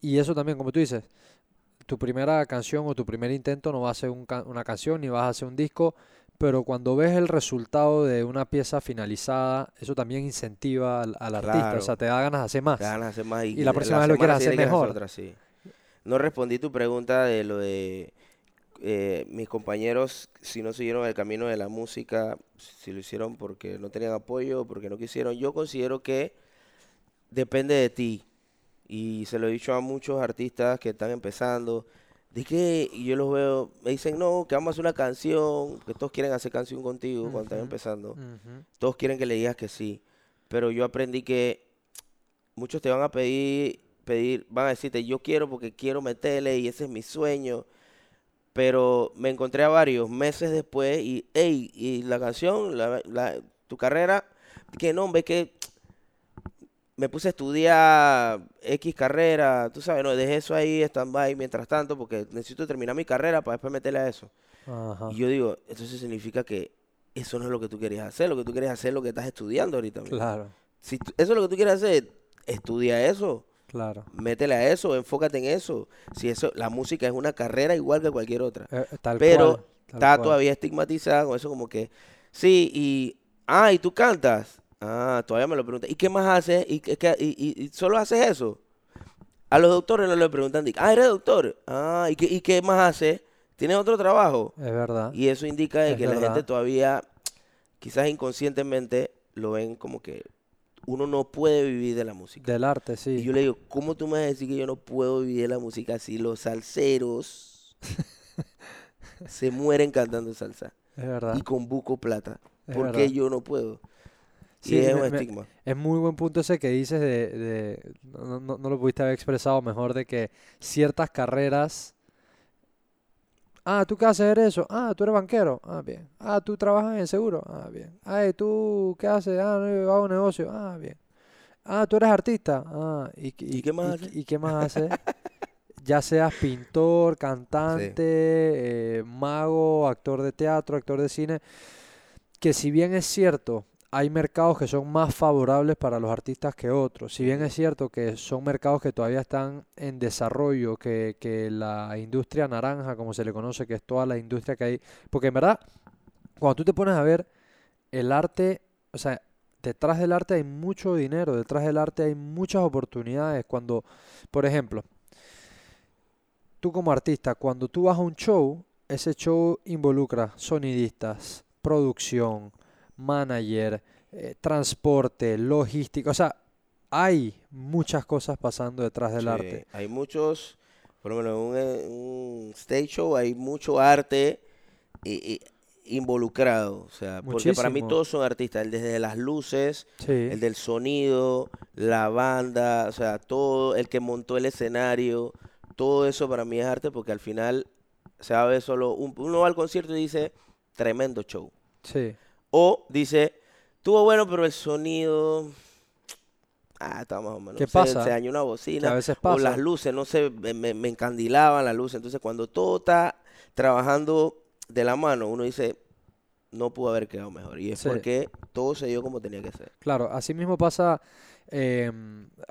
Speaker 2: y eso también, como tú dices, tu primera canción o tu primer intento no va a ser un ca- una canción ni vas a hacer un disco, pero cuando ves el resultado de una pieza finalizada, eso también incentiva al, al artista, o sea, te da ganas de hacer más.
Speaker 1: Te ganas de hacer más y,
Speaker 2: Y la próxima vez lo quieres hacer mejor.
Speaker 1: otra, sí. No respondí tu pregunta de lo de eh, mis compañeros, si no siguieron el camino de la música, si lo hicieron porque no tenían apoyo, porque no quisieron. Yo considero que depende de ti. Y se lo he dicho a muchos artistas que están empezando. Que y yo los veo, me dicen, no, que vamos a hacer una canción, que todos quieren hacer canción contigo cuando están
Speaker 2: Ujú.
Speaker 1: empezando. Todos quieren que le digas que sí. Pero yo aprendí que muchos te van a pedir, pedir, van a decirte, yo quiero porque quiero meterle y ese es mi sueño. Pero me encontré a varios meses después y, hey, y la canción, la, la- tu carrera, que no, ve que me puse a estudiar X carrera, tú sabes, no, dejé eso ahí, stand-by mientras tanto, porque necesito terminar mi carrera para después meterle a eso.
Speaker 2: Ajá,
Speaker 1: Y yo digo, entonces significa que eso no es lo que tú querías hacer, lo que tú quieres hacer es lo que estás estudiando ahorita mismo.
Speaker 2: Claro,
Speaker 1: Si tú- eso es lo que tú quieres hacer, estudia eso,
Speaker 2: claro.
Speaker 1: métele a eso, enfócate en eso. Si eso, la música es una carrera igual que cualquier otra.
Speaker 2: Eh, tal
Speaker 1: Pero
Speaker 2: cual, tal
Speaker 1: Está
Speaker 2: cual.
Speaker 1: todavía estigmatizada con eso como que, sí, y, ah, y tú cantas. Ah, todavía me lo preguntan. ¿Y qué más haces? ¿Y, qué- qué- y, y- y solo haces eso? A los doctores no le preguntan, di, ah, eres doctor. Ah, ¿y qué, y qué más haces? ¿Tienes otro trabajo?
Speaker 2: Es verdad.
Speaker 1: Y eso indica de
Speaker 2: Es
Speaker 1: que la gente todavía, quizás inconscientemente, lo ven como que uno no puede vivir de la música.
Speaker 2: Del arte, sí.
Speaker 1: Y yo le digo, ¿cómo tú me vas a decir que yo no puedo vivir de la música si los salseros <laughs> se mueren cantando salsa
Speaker 2: Es verdad.
Speaker 1: y con buco plata?
Speaker 2: Es
Speaker 1: ¿Por
Speaker 2: verdad.
Speaker 1: qué yo no puedo? Y
Speaker 2: Sí,
Speaker 1: es un
Speaker 2: me-
Speaker 1: estigma.
Speaker 2: Es muy buen punto ese que dices de, de- no, no- no lo pudiste haber expresado mejor, de que ciertas carreras Ah, ¿tú qué haces eso? Ah, tú eres banquero. Ah, bien. Ah, ¿tú trabajas en seguro? Ah, bien. Ay, ¿tú qué haces? Ah, no, yo hago negocio. Ah, bien. Ah, ¿tú eres artista? Ah, ¿y,
Speaker 1: ¿Y qué más
Speaker 2: y-
Speaker 1: haces?
Speaker 2: y qué más haces? <laughs> ya seas pintor, cantante, eh, mago, actor de teatro, actor de cine, que si bien es cierto, hay mercados que son más favorables para los artistas que otros, si bien es cierto que son mercados que todavía están en desarrollo, que, que la industria naranja, como se le conoce, que es toda la industria que hay, porque en verdad, cuando tú te pones a ver el arte, o sea, detrás del arte hay mucho dinero, detrás del arte hay muchas oportunidades, cuando, por ejemplo, tú como artista, cuando tú vas a un show, ese show involucra sonidistas, producción, manager, eh, transporte, logística, o sea, hay muchas cosas pasando detrás del
Speaker 1: Sí,
Speaker 2: arte.
Speaker 1: Hay muchos, por lo menos en un, un stage show hay mucho arte i- involucrado. O sea, porque para mí todos son artistas, el desde las luces,
Speaker 2: Sí,
Speaker 1: el del sonido, la banda, o sea, todo, el que montó el escenario, todo eso para mí es arte porque al final se ver solo, un- uno va al concierto y dice, tremendo show.
Speaker 2: sí,
Speaker 1: O dice, estuvo bueno, pero el sonido, ah, está más o menos.
Speaker 2: ¿Qué
Speaker 1: se,
Speaker 2: pasa?
Speaker 1: se dañó una
Speaker 2: que a
Speaker 1: bocina.
Speaker 2: veces
Speaker 1: O
Speaker 2: pasa.
Speaker 1: las luces, no sé, me, encandilaban las luces. Entonces, cuando todo está trabajando de la mano, uno dice, no pudo haber quedado mejor. Y es
Speaker 2: Sí.
Speaker 1: porque todo se dio como tenía que ser.
Speaker 2: Claro, así mismo pasa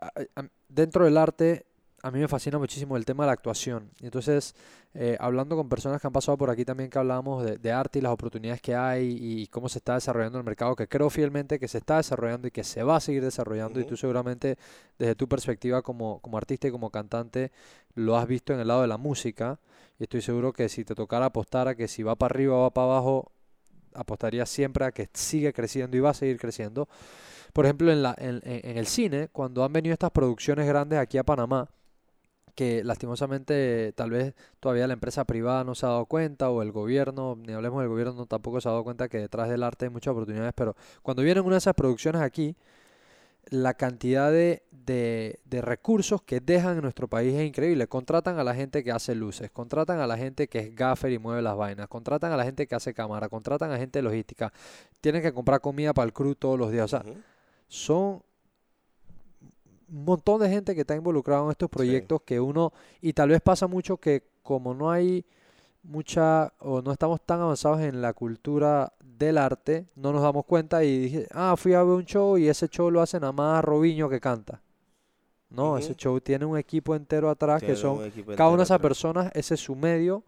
Speaker 2: a- dentro del arte. A mí me fascina muchísimo el tema de la actuación. Entonces, eh, hablando con personas que han pasado por aquí también, que hablábamos de, de arte y las oportunidades que hay y cómo se está desarrollando el mercado, que creo fielmente que se está desarrollando y que se va a seguir desarrollando. Y tú seguramente, desde tu perspectiva como, como artista y como cantante, lo has visto en el lado de la música. Y estoy seguro que si te tocara apostar a que si va para arriba o va para abajo, apostaría siempre a que sigue creciendo y va a seguir creciendo. Por ejemplo, en, la, en el cine, cuando han venido estas producciones grandes aquí a Panamá, que lastimosamente tal vez todavía la empresa privada no se ha dado cuenta o el gobierno, ni hablemos del gobierno, tampoco se ha dado cuenta que detrás del arte hay muchas oportunidades, pero cuando vienen una de esas producciones aquí, la cantidad de, de, de recursos que dejan en nuestro país es increíble. Contratan a la gente que hace luces, contratan a la gente que es gaffer y mueve las vainas, contratan a la gente que hace cámara, contratan a gente de logística, tienen que comprar comida para el crew todos los días. O sea, son un montón de gente que está involucrado en estos proyectos que uno, y tal vez pasa mucho que como no hay mucha, o no estamos tan avanzados en la cultura del arte, no nos damos cuenta y dije, ah, fui a ver un show y ese show lo hace nada más Robiño que canta. No, ese show tiene un equipo entero atrás que son,
Speaker 1: un
Speaker 2: cada una de esas personas, ese es su medio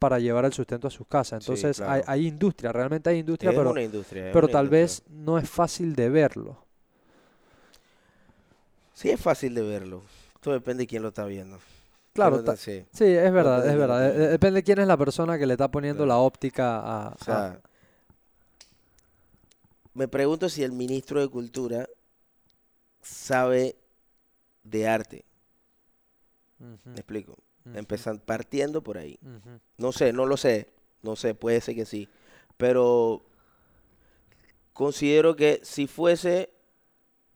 Speaker 2: para llevar el sustento a sus casas. Entonces hay,
Speaker 1: claro.
Speaker 2: hay industria, realmente hay industria,
Speaker 1: Es
Speaker 2: pero,
Speaker 1: industria.
Speaker 2: pero tal
Speaker 1: industria.
Speaker 2: vez no es fácil de verlo.
Speaker 1: Sí, es fácil de verlo. Todo depende de quién lo está viendo.
Speaker 2: Claro, ta-
Speaker 1: sí.
Speaker 2: sí, es verdad, es verdad. de-
Speaker 1: vea.
Speaker 2: Depende de quién es la persona que le está poniendo
Speaker 1: Claro.
Speaker 2: la óptica a...
Speaker 1: O sea, me pregunto si el ministro de Cultura sabe de arte. Me explico. Empezando, partiendo por ahí. No sé, no lo sé. No sé, puede ser que sí. Pero considero que si fuese,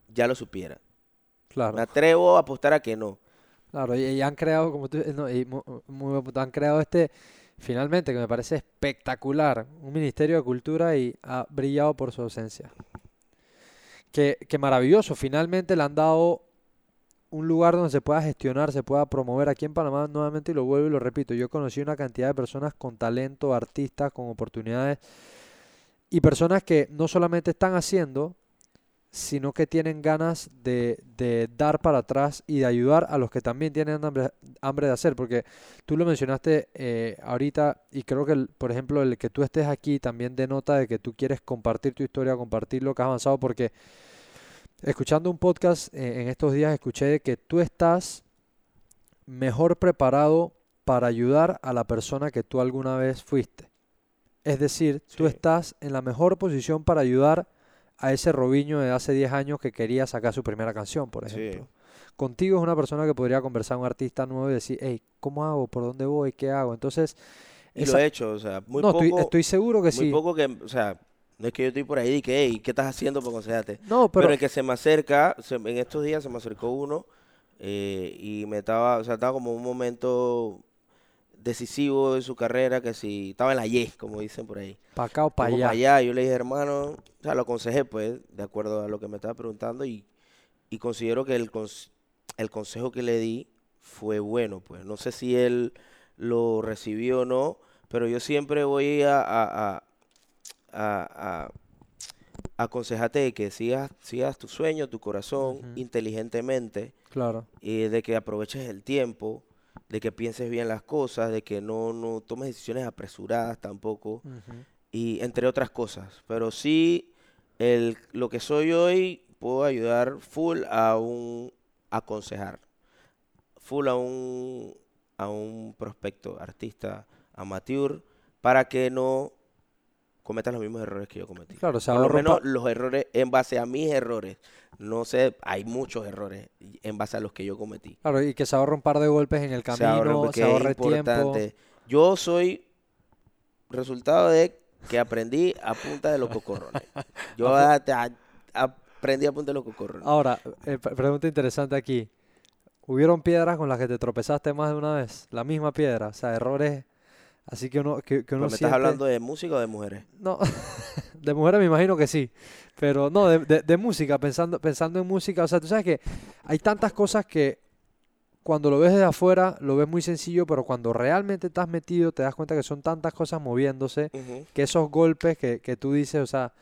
Speaker 1: ya lo supiera.
Speaker 2: Claro,
Speaker 1: Me atrevo a apostar a que no.
Speaker 2: claro, y, y han creado, como tú, no, y mu- muy han creado este, finalmente, que me parece espectacular, un Ministerio de Cultura y ha brillado por su ausencia. Que, que maravilloso, finalmente le han dado un lugar donde se pueda gestionar, se pueda promover. Aquí en Panamá, nuevamente, y lo vuelvo y lo repito, yo conocí una cantidad de personas con talento, artistas, con oportunidades, y personas que no solamente están haciendo, sino que tienen ganas de, de dar para atrás y de ayudar a los que también tienen hambre, hambre de hacer. Porque tú lo mencionaste eh, ahorita y creo que, el- por ejemplo, el que tú estés aquí también denota de que tú quieres compartir tu historia, compartir lo que has avanzado, porque escuchando un podcast eh, en estos días escuché de que tú estás mejor preparado para ayudar a la persona que tú alguna vez fuiste. Es decir, tú estás en la mejor posición para ayudar a ese Robiño de hace 10 años que quería sacar su primera canción, por
Speaker 1: Sí.
Speaker 2: ejemplo. Contigo es una persona que podría conversar un artista nuevo y decir, hey, ¿cómo hago? ¿Por dónde voy? ¿Qué hago? Entonces,
Speaker 1: Y
Speaker 2: esa-
Speaker 1: lo he hecho, o sea, muy
Speaker 2: no,
Speaker 1: poco,
Speaker 2: estoy, estoy seguro que
Speaker 1: muy
Speaker 2: sí.
Speaker 1: poco que, o sea, no es que yo estoy por ahí y que, hey, ¿qué estás haciendo para aconsejarte?
Speaker 2: No,
Speaker 1: Pero,
Speaker 2: pero,
Speaker 1: el que se me acerca, se- en estos días se me acercó uno eh, y me estaba, o sea, estaba como un momento decisivo en su carrera, que si estaba en la Y, como dicen por ahí.
Speaker 2: Pa' acá o pa'
Speaker 1: Como
Speaker 2: allá.
Speaker 1: pa' allá. Yo le dije, hermano, o sea, lo aconsejé, pues, de acuerdo a lo que me estaba preguntando, y, y considero que el, cons- el consejo que le di fue bueno, pues. No sé si él lo recibió o no, pero yo siempre voy a, a, a, a- a aconsejarte de que sigas, sigas tu sueño, tu corazón, inteligentemente,
Speaker 2: Claro.
Speaker 1: y de que aproveches el tiempo, de que pienses bien las cosas, de que no, no tomes decisiones apresuradas tampoco y entre otras cosas. Pero sí, el, lo que soy hoy, puedo ayudar full a un aconsejar, full a un, a un prospecto, artista, amateur, para que no cometas los mismos errores que yo cometí.
Speaker 2: Claro, se
Speaker 1: Por lo menos los errores en base a mis errores. No sé, hay muchos errores en base a los que yo cometí.
Speaker 2: Claro, y que se ahorra un par de golpes en el
Speaker 1: Se
Speaker 2: camino, se
Speaker 1: es
Speaker 2: ahorra tiempo.
Speaker 1: Yo soy resultado de que aprendí a punta de los cocorrones. <laughs> Yo a- a- aprendí a punta de los cocorrones.
Speaker 2: Ahora, eh, pre- pregunta interesante aquí. ¿Hubieron piedras con las que te tropezaste más de una vez? La misma piedra, o sea, errores así que uno, que, que uno
Speaker 1: ¿Me estás hablando de música o de mujeres?
Speaker 2: No, <laughs> de mujeres me imagino que sí, pero no, de, de- de música, pensando, pensando en música, o sea, tú sabes que hay tantas cosas que cuando lo ves desde afuera lo ves muy sencillo, pero cuando realmente estás metido te das cuenta que son tantas cosas moviéndose, que esos golpes que, que tú dices, o sea,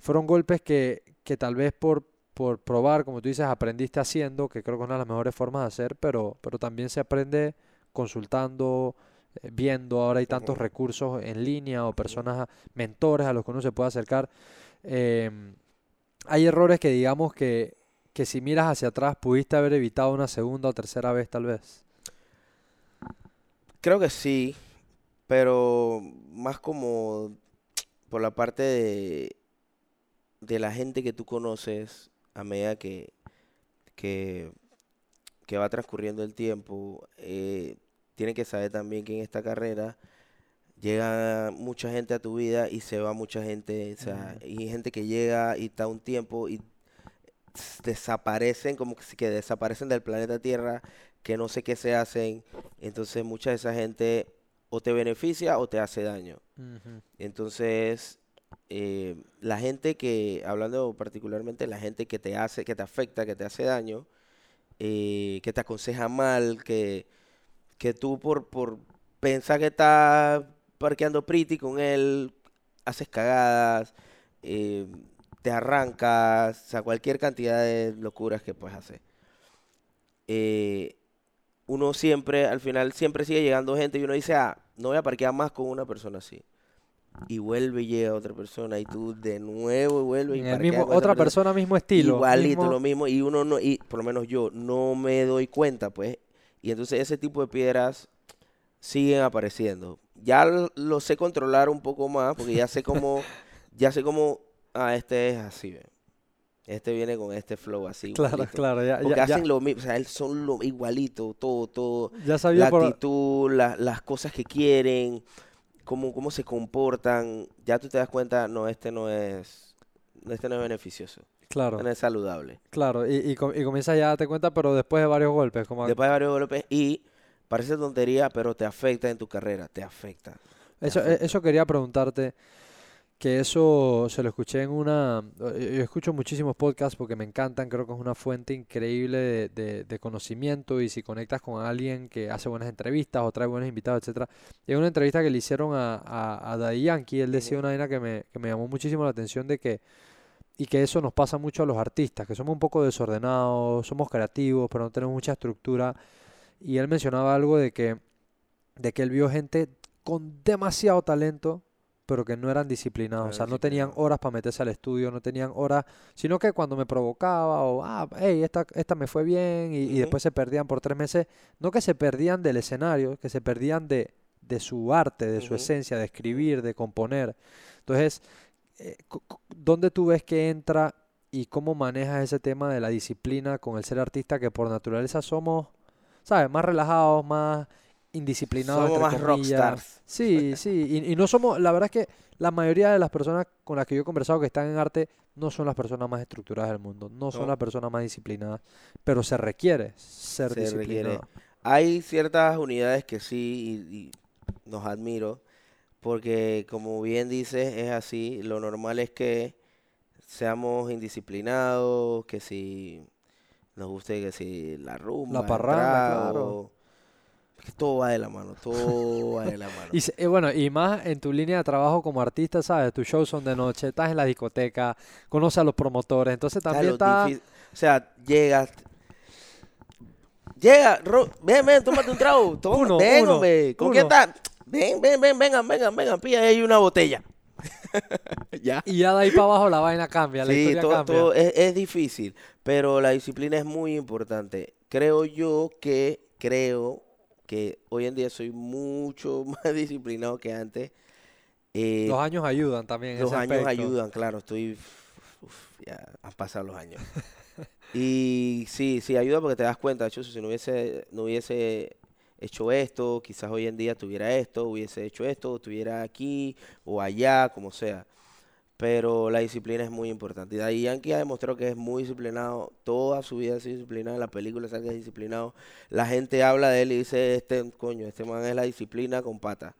Speaker 2: fueron golpes que, que tal vez por, por probar, como tú dices, aprendiste haciendo, que creo que es una de las mejores formas de hacer, pero, pero también se aprende consultando, viendo, ahora hay tantos recursos en línea o personas, mentores a los que uno se puede acercar. Em, hay errores que digamos que, que si miras hacia atrás pudiste haber evitado una segunda o tercera vez tal vez.
Speaker 1: Creo que sí, pero más como por la parte de, de la gente que tú conoces a medida que, que, que va transcurriendo el tiempo. eh, tienen que saber también que en esta carrera llega mucha gente a tu vida y se va mucha gente. O sea,
Speaker 2: Ujú.
Speaker 1: y gente que llega y está un tiempo y desaparecen, como que desaparecen del planeta Tierra, que no sé qué se hacen. Entonces mucha de esa gente o te beneficia o te hace daño. Entonces, eh, la gente que, hablando particularmente, la gente que te hace, que te afecta, que te hace daño, eh, que te aconseja mal, que, que tú por, por pensar que estás parqueando pretty con él, haces cagadas, eh, te arrancas, o sea, cualquier cantidad de locuras que puedes hacer. Eh, uno siempre, al final, siempre sigue llegando gente y uno dice, ah, no voy a parquear más con una persona así. Y vuelve y llega otra persona y tú de nuevo vuelves y
Speaker 2: En el mismo, otra
Speaker 1: persona.
Speaker 2: persona, mismo estilo.
Speaker 1: Igualito,
Speaker 2: mismo-
Speaker 1: lo mismo, y uno no, y por lo menos yo, no me doy cuenta, pues, y entonces ese tipo de piedras siguen apareciendo. Ya lo, lo sé controlar un poco más, porque ya sé cómo, <laughs> ya sé cómo, ah, este es así, ve. Este viene con este flow así,
Speaker 2: Claro,
Speaker 1: igualito.
Speaker 2: claro, ya,
Speaker 1: Porque
Speaker 2: ya, ya-
Speaker 1: hacen lo mismo, o sea, él son lo igualito, todo, todo,
Speaker 2: ya sabía
Speaker 1: la
Speaker 2: por...
Speaker 1: actitud, la- las cosas que quieren, cómo, cómo se comportan, ya tú te das cuenta, no, este no es, este no es beneficioso,
Speaker 2: Claro,
Speaker 1: no es saludable.
Speaker 2: claro, y, y, com- y comienzas ya a darte cuenta, pero después de varios golpes, como
Speaker 1: Después de varios golpes y parece tontería, pero te afecta en tu carrera, te afecta. te
Speaker 2: Eso, e-
Speaker 1: afecta.
Speaker 2: eso quería preguntarte, que eso se lo escuché en una... eh, Yo escucho muchísimos podcasts porque me encantan, creo que es una fuente increíble de, de- de conocimiento y si conectas con alguien que hace buenas entrevistas o trae buenos invitados, etcétera. En una entrevista que le hicieron a, a, a Daddy Yankee, él decía una vaina que me, que me llamó muchísimo la atención de que... Y que eso nos pasa mucho a los artistas, que somos un poco desordenados, somos creativos, pero no tenemos mucha estructura. Y él mencionaba algo de que, de que él vio gente con demasiado talento, pero que no eran disciplinados. O
Speaker 1: No
Speaker 2: sea, no tenían horas para meterse al estudio, no tenían horas, sino que cuando me provocaba o, ah, hey, esta, esta me fue bien, y, después se perdían por tres meses. No que se perdían del escenario, que se perdían de, de su arte, de su esencia, de escribir, de componer. Entonces, eh, ¿dónde tú ves que entra y cómo manejas ese tema de la disciplina con el ser artista que por naturaleza somos, ¿sabes? Más relajados, más indisciplinados,
Speaker 1: Somos
Speaker 2: entre
Speaker 1: más
Speaker 2: comillas.
Speaker 1: rockstars.
Speaker 2: Sí, sí, y, y no somos, la verdad es que la mayoría de las personas con las que yo he conversado que están en arte no son las personas más estructuradas del mundo, no son las personas más disciplinadas, pero se requiere ser
Speaker 1: Se requiere.
Speaker 2: disciplinado.
Speaker 1: Hay ciertas unidades que sí, y, y nos admiro, porque como bien dices, es así. Lo normal es que seamos indisciplinados, que si nos guste que si la rumba,
Speaker 2: La parranda,
Speaker 1: trago, todo va de la mano, todo va de la mano. <laughs>
Speaker 2: Y eh, bueno, y más en tu línea de trabajo como artista, ¿sabes? Tus shows son de noche, estás en la discoteca, conoces a los promotores, entonces también está...
Speaker 1: o sea, llegas. Llega, Ro- ven, ven, tómate un trago. Toma,
Speaker 2: Uno, uno.
Speaker 1: ¿Con
Speaker 2: uno.
Speaker 1: estás? Ven, ven, ven, vengan, vengan, vengan. Pilla ahí una botella. <laughs> ya.
Speaker 2: Y ya de ahí para abajo la vaina cambia, la
Speaker 1: Sí,
Speaker 2: historia
Speaker 1: todo,
Speaker 2: cambia.
Speaker 1: todo es, es difícil, pero la disciplina es muy importante. Creo yo que, creo que hoy en día soy mucho <laughs> más disciplinado que antes. Eh,
Speaker 2: Los años ayudan también
Speaker 1: los
Speaker 2: ese
Speaker 1: años
Speaker 2: aspecto.
Speaker 1: ayudan, claro, estoy, uf, ya han pasado los años. <laughs> Y sí, sí, ayuda porque te das cuenta, de hecho, si no hubiese, no hubiese hecho esto, quizás hoy en día tuviera esto, hubiese hecho esto, estuviera aquí o allá, como sea. Pero la disciplina es muy importante. Y Daddy Yankee ha demostrado que es muy disciplinado, toda su vida ha sido disciplinado, en la película sabe que es disciplinado. La gente habla de él y dice, este, coño, este man es la disciplina con pata.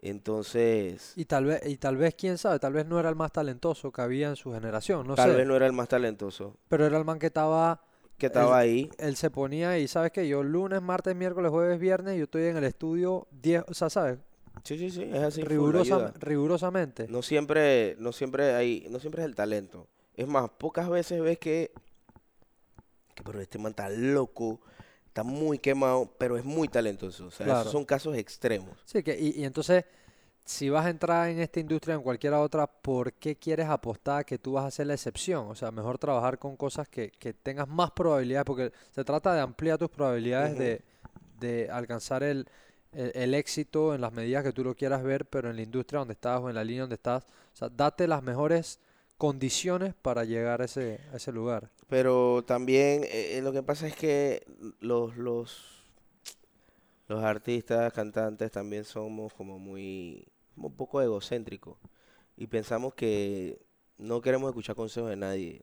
Speaker 1: Entonces...
Speaker 2: Y tal vez, y tal vez, quién sabe, tal vez no era el más talentoso que había en su generación, no
Speaker 1: Tal
Speaker 2: sé.
Speaker 1: vez no era el más talentoso
Speaker 2: Pero era el man que estaba,
Speaker 1: que estaba
Speaker 2: El-
Speaker 1: ahí.
Speaker 2: él se ponía y sabes que yo lunes, martes, miércoles, jueves, viernes, yo estoy en el estudio 10, o sea, ¿sabes?
Speaker 1: Sí, sí, sí, es así.
Speaker 2: Rigurosa- rigurosamente.
Speaker 1: No siempre, no siempre hay, no siempre es el talento. Es más, pocas veces ves que, que pero este man está loco, está muy quemado, pero es muy talentoso. O sea,
Speaker 2: Claro.
Speaker 1: esos son casos extremos.
Speaker 2: Sí, que, y, y entonces, si vas a entrar en esta industria o en cualquier otra, ¿por qué quieres apostar a que tú vas a ser la excepción? O sea, mejor trabajar con cosas que, que tengas más probabilidades, porque se trata de ampliar tus probabilidades de, de alcanzar el, el, el éxito en las medidas que tú lo quieras ver, pero en la industria donde estás o en la línea donde estás. O sea, date las mejores condiciones para llegar a ese, a ese lugar.
Speaker 1: Pero también eh, eh, lo que pasa es que los, los, los artistas, cantantes también somos como muy, un poco egocéntricos y pensamos que no queremos escuchar consejos de nadie.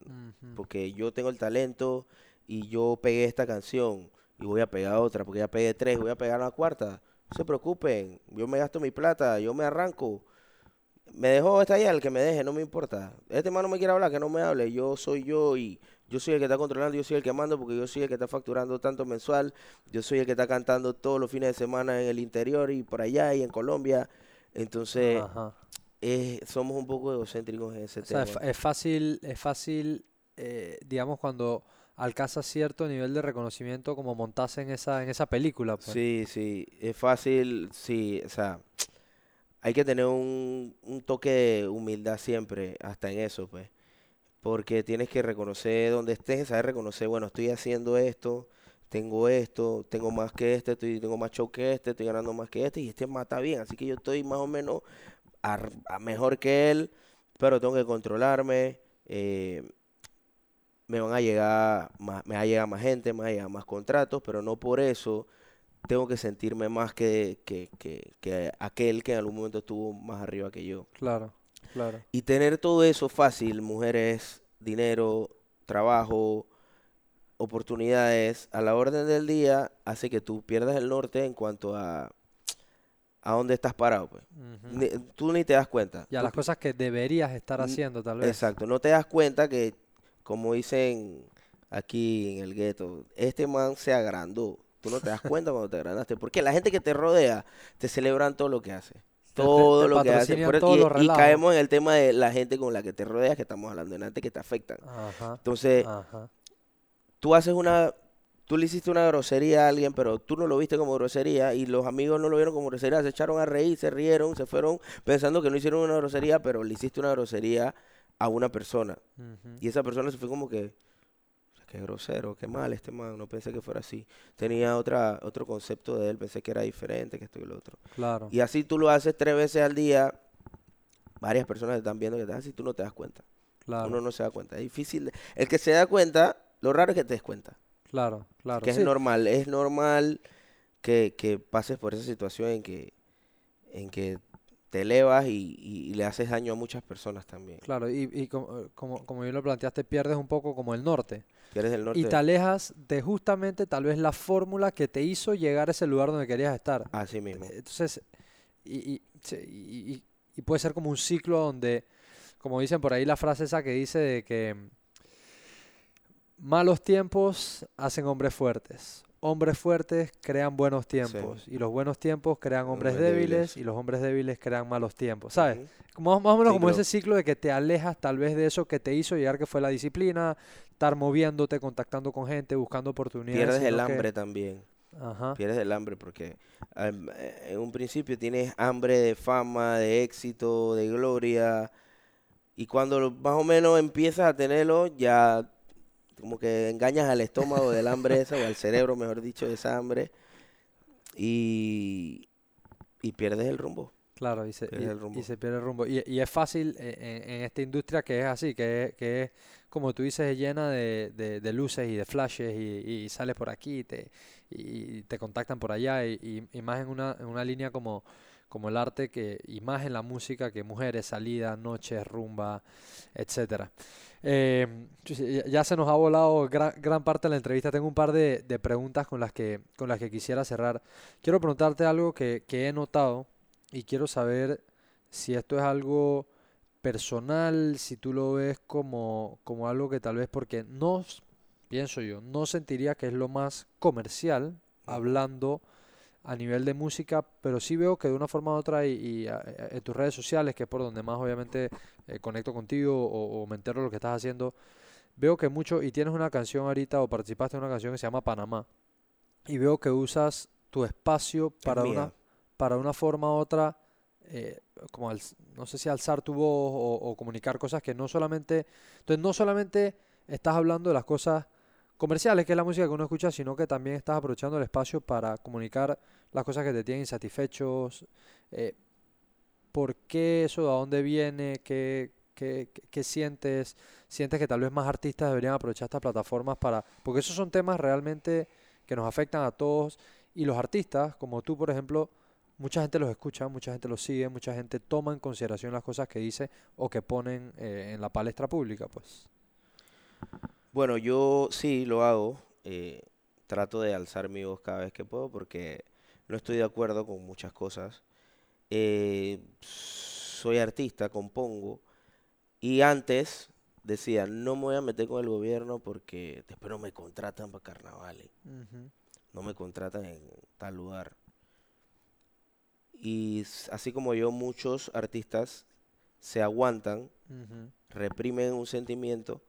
Speaker 1: Porque yo tengo el talento y yo pegué esta canción y voy a pegar otra, porque ya pegué tres, voy a pegar la cuarta. No se preocupen, yo me gasto mi plata, yo me arranco. Me dejó esta ya, el que me deje, no me importa. Este man no me quiere hablar, que no me hable. Yo soy yo y yo soy el que está controlando, yo soy el que mando, porque yo soy el que está facturando tanto mensual. Yo soy el que está cantando todos los fines de semana en el interior y por allá y en Colombia. Entonces, eh, somos un poco egocéntricos en ese
Speaker 2: O sea, es, es fácil, es fácil, eh, digamos, cuando alcanzas cierto nivel de reconocimiento como montarse en esa, en esa película, pues.
Speaker 1: Sí, sí, es fácil, sí, o sea, hay que tener un, un toque de humildad siempre, hasta en eso, pues, porque tienes que reconocer donde estés, saber reconocer, bueno, estoy haciendo esto, tengo esto, tengo más que este, estoy, tengo más show que este, estoy ganando más que este, y este está bien, así que yo estoy más o menos a mejor que él, pero tengo que controlarme, eh, me van a llegar más, me va a llegar más gente, me va a llegar más contratos, pero no por eso tengo que sentirme más que, que, que, que aquel que en algún momento estuvo más arriba que yo.
Speaker 2: Claro, claro.
Speaker 1: Y tener todo eso fácil, mujeres, dinero, trabajo, oportunidades, a la orden del día, hace que tú pierdas el norte en cuanto a a dónde estás parado, pues.
Speaker 2: Ujú.
Speaker 1: Ni- tú ni te das cuenta.
Speaker 2: Y a
Speaker 1: Tú
Speaker 2: las cosas que deberías estar haciendo, tal vez.
Speaker 1: Exacto, no te das cuenta que, como dicen aquí en el gueto, este man se agrandó. Tú no te das cuenta cuando te agrandaste. Porque la gente que te rodea te celebran todo lo que hace. Todo
Speaker 2: te
Speaker 1: lo que hace. Por-
Speaker 2: todos
Speaker 1: y, caemos en el tema de la gente con la que te rodeas, que estamos hablando en antes, que te afectan.
Speaker 2: Ajá,
Speaker 1: Entonces,
Speaker 2: ajá.
Speaker 1: Tú haces una, tú le hiciste una grosería a alguien, pero tú no lo viste como grosería y los amigos no lo vieron como grosería, se echaron a reír, se rieron, se fueron pensando que no hicieron una grosería, pero le hiciste una grosería a una persona. Y esa persona se fue como que, qué grosero, qué mal este man, no pensé que fuera así. Tenía otra, otro concepto de él, pensé que era diferente, que esto y lo otro.
Speaker 2: Claro,
Speaker 1: Y así tú lo haces tres veces al día, varias personas te están viendo que estás así, tú no te das cuenta.
Speaker 2: claro,
Speaker 1: Uno no se da cuenta. Es difícil. El que se da cuenta, lo raro es que te des cuenta.
Speaker 2: claro, claro.
Speaker 1: Que es normal, es normal que, que pases por esa situación en que, en que te elevas y, y- y le haces daño a muchas personas también.
Speaker 2: Claro, y, y como, como, como bien lo planteaste, pierdes un poco como el norte.
Speaker 1: Que eres del norte.
Speaker 2: Y te alejas de justamente tal vez la fórmula que te hizo llegar a ese lugar donde querías estar.
Speaker 1: Así mismo.
Speaker 2: Entonces, sí, y- y- y puede ser como un ciclo donde, como dicen por ahí la frase esa que dice de que malos tiempos hacen hombres fuertes. Hombres fuertes crean buenos tiempos y los buenos tiempos crean hombres
Speaker 1: Hombres
Speaker 2: débiles
Speaker 1: débiles.
Speaker 2: y los hombres débiles crean malos tiempos, ¿sabes? Como, más o menos como ese ciclo de que te alejas tal vez de eso que te hizo llegar, que fue la disciplina, estar moviéndote, contactando con gente, buscando oportunidades.
Speaker 1: Pierdes el
Speaker 2: que-
Speaker 1: hambre también.
Speaker 2: Ajá.
Speaker 1: Pierdes el hambre porque am, eh, en un principio tienes hambre de fama, de éxito, de gloria. Y cuando más o menos empiezas a tenerlo, ya como que engañas al estómago del hambre esa, o al cerebro, mejor dicho, de esa hambre. Y, y pierdes el rumbo.
Speaker 2: Claro, y se,
Speaker 1: Pierde
Speaker 2: y-
Speaker 1: el
Speaker 2: y
Speaker 1: rumbo.
Speaker 2: se pierde el rumbo. Y, y es fácil eh, en, en esta industria que es así, que es, que es como tú dices, llena de, de- de luces y de flashes y, y sales por aquí y te, y te contactan por allá y más en una, en una línea como, como el arte que, y más en la música que mujeres, salidas, noches, rumba, etcétera. Eh, ya se nos ha volado gran, gran parte de la entrevista. Tengo un par de, de preguntas con las que, con las que quisiera cerrar. Quiero preguntarte algo que, que he notado y quiero saber si esto es algo personal, si tú lo ves como, como algo que tal vez, porque no, pienso yo, no sentiría que es lo más comercial, hablando a nivel de música, pero sí veo que de una forma u otra y, y, a- a- en tus redes sociales, que es por donde más obviamente eh, conecto contigo o, o me entero de lo que estás haciendo, veo que mucho, y tienes una canción ahorita o participaste en una canción que se llama Panamá, y veo que usas tu espacio
Speaker 1: Es
Speaker 2: para una para una forma u otra, eh, como al- no sé si alzar tu voz o, o comunicar cosas que no solamente, entonces no solamente estás hablando de las cosas comerciales, que es la música que uno escucha, sino que también estás aprovechando el espacio para comunicar las cosas que te tienen insatisfechos. eh, ¿por qué eso? ¿De dónde viene? ¿Qué, qué, qué- sientes? ¿Sientes que tal vez más artistas deberían aprovechar estas plataformas para...? Porque esos son temas realmente que nos afectan a todos y los artistas, como tú, por ejemplo, mucha gente los escucha, mucha gente los sigue, mucha gente toma en consideración las cosas que dice o que ponen eh, en la palestra pública, pues.
Speaker 1: Bueno, yo sí lo hago. eh, trato de alzar mi voz cada vez que puedo porque no estoy de acuerdo con muchas cosas. Eh, soy artista, compongo. Y antes decía, no me voy a meter con el gobierno porque después no me contratan para carnavales. No me contratan en tal lugar. Y así como yo, muchos artistas se aguantan reprimen un sentimiento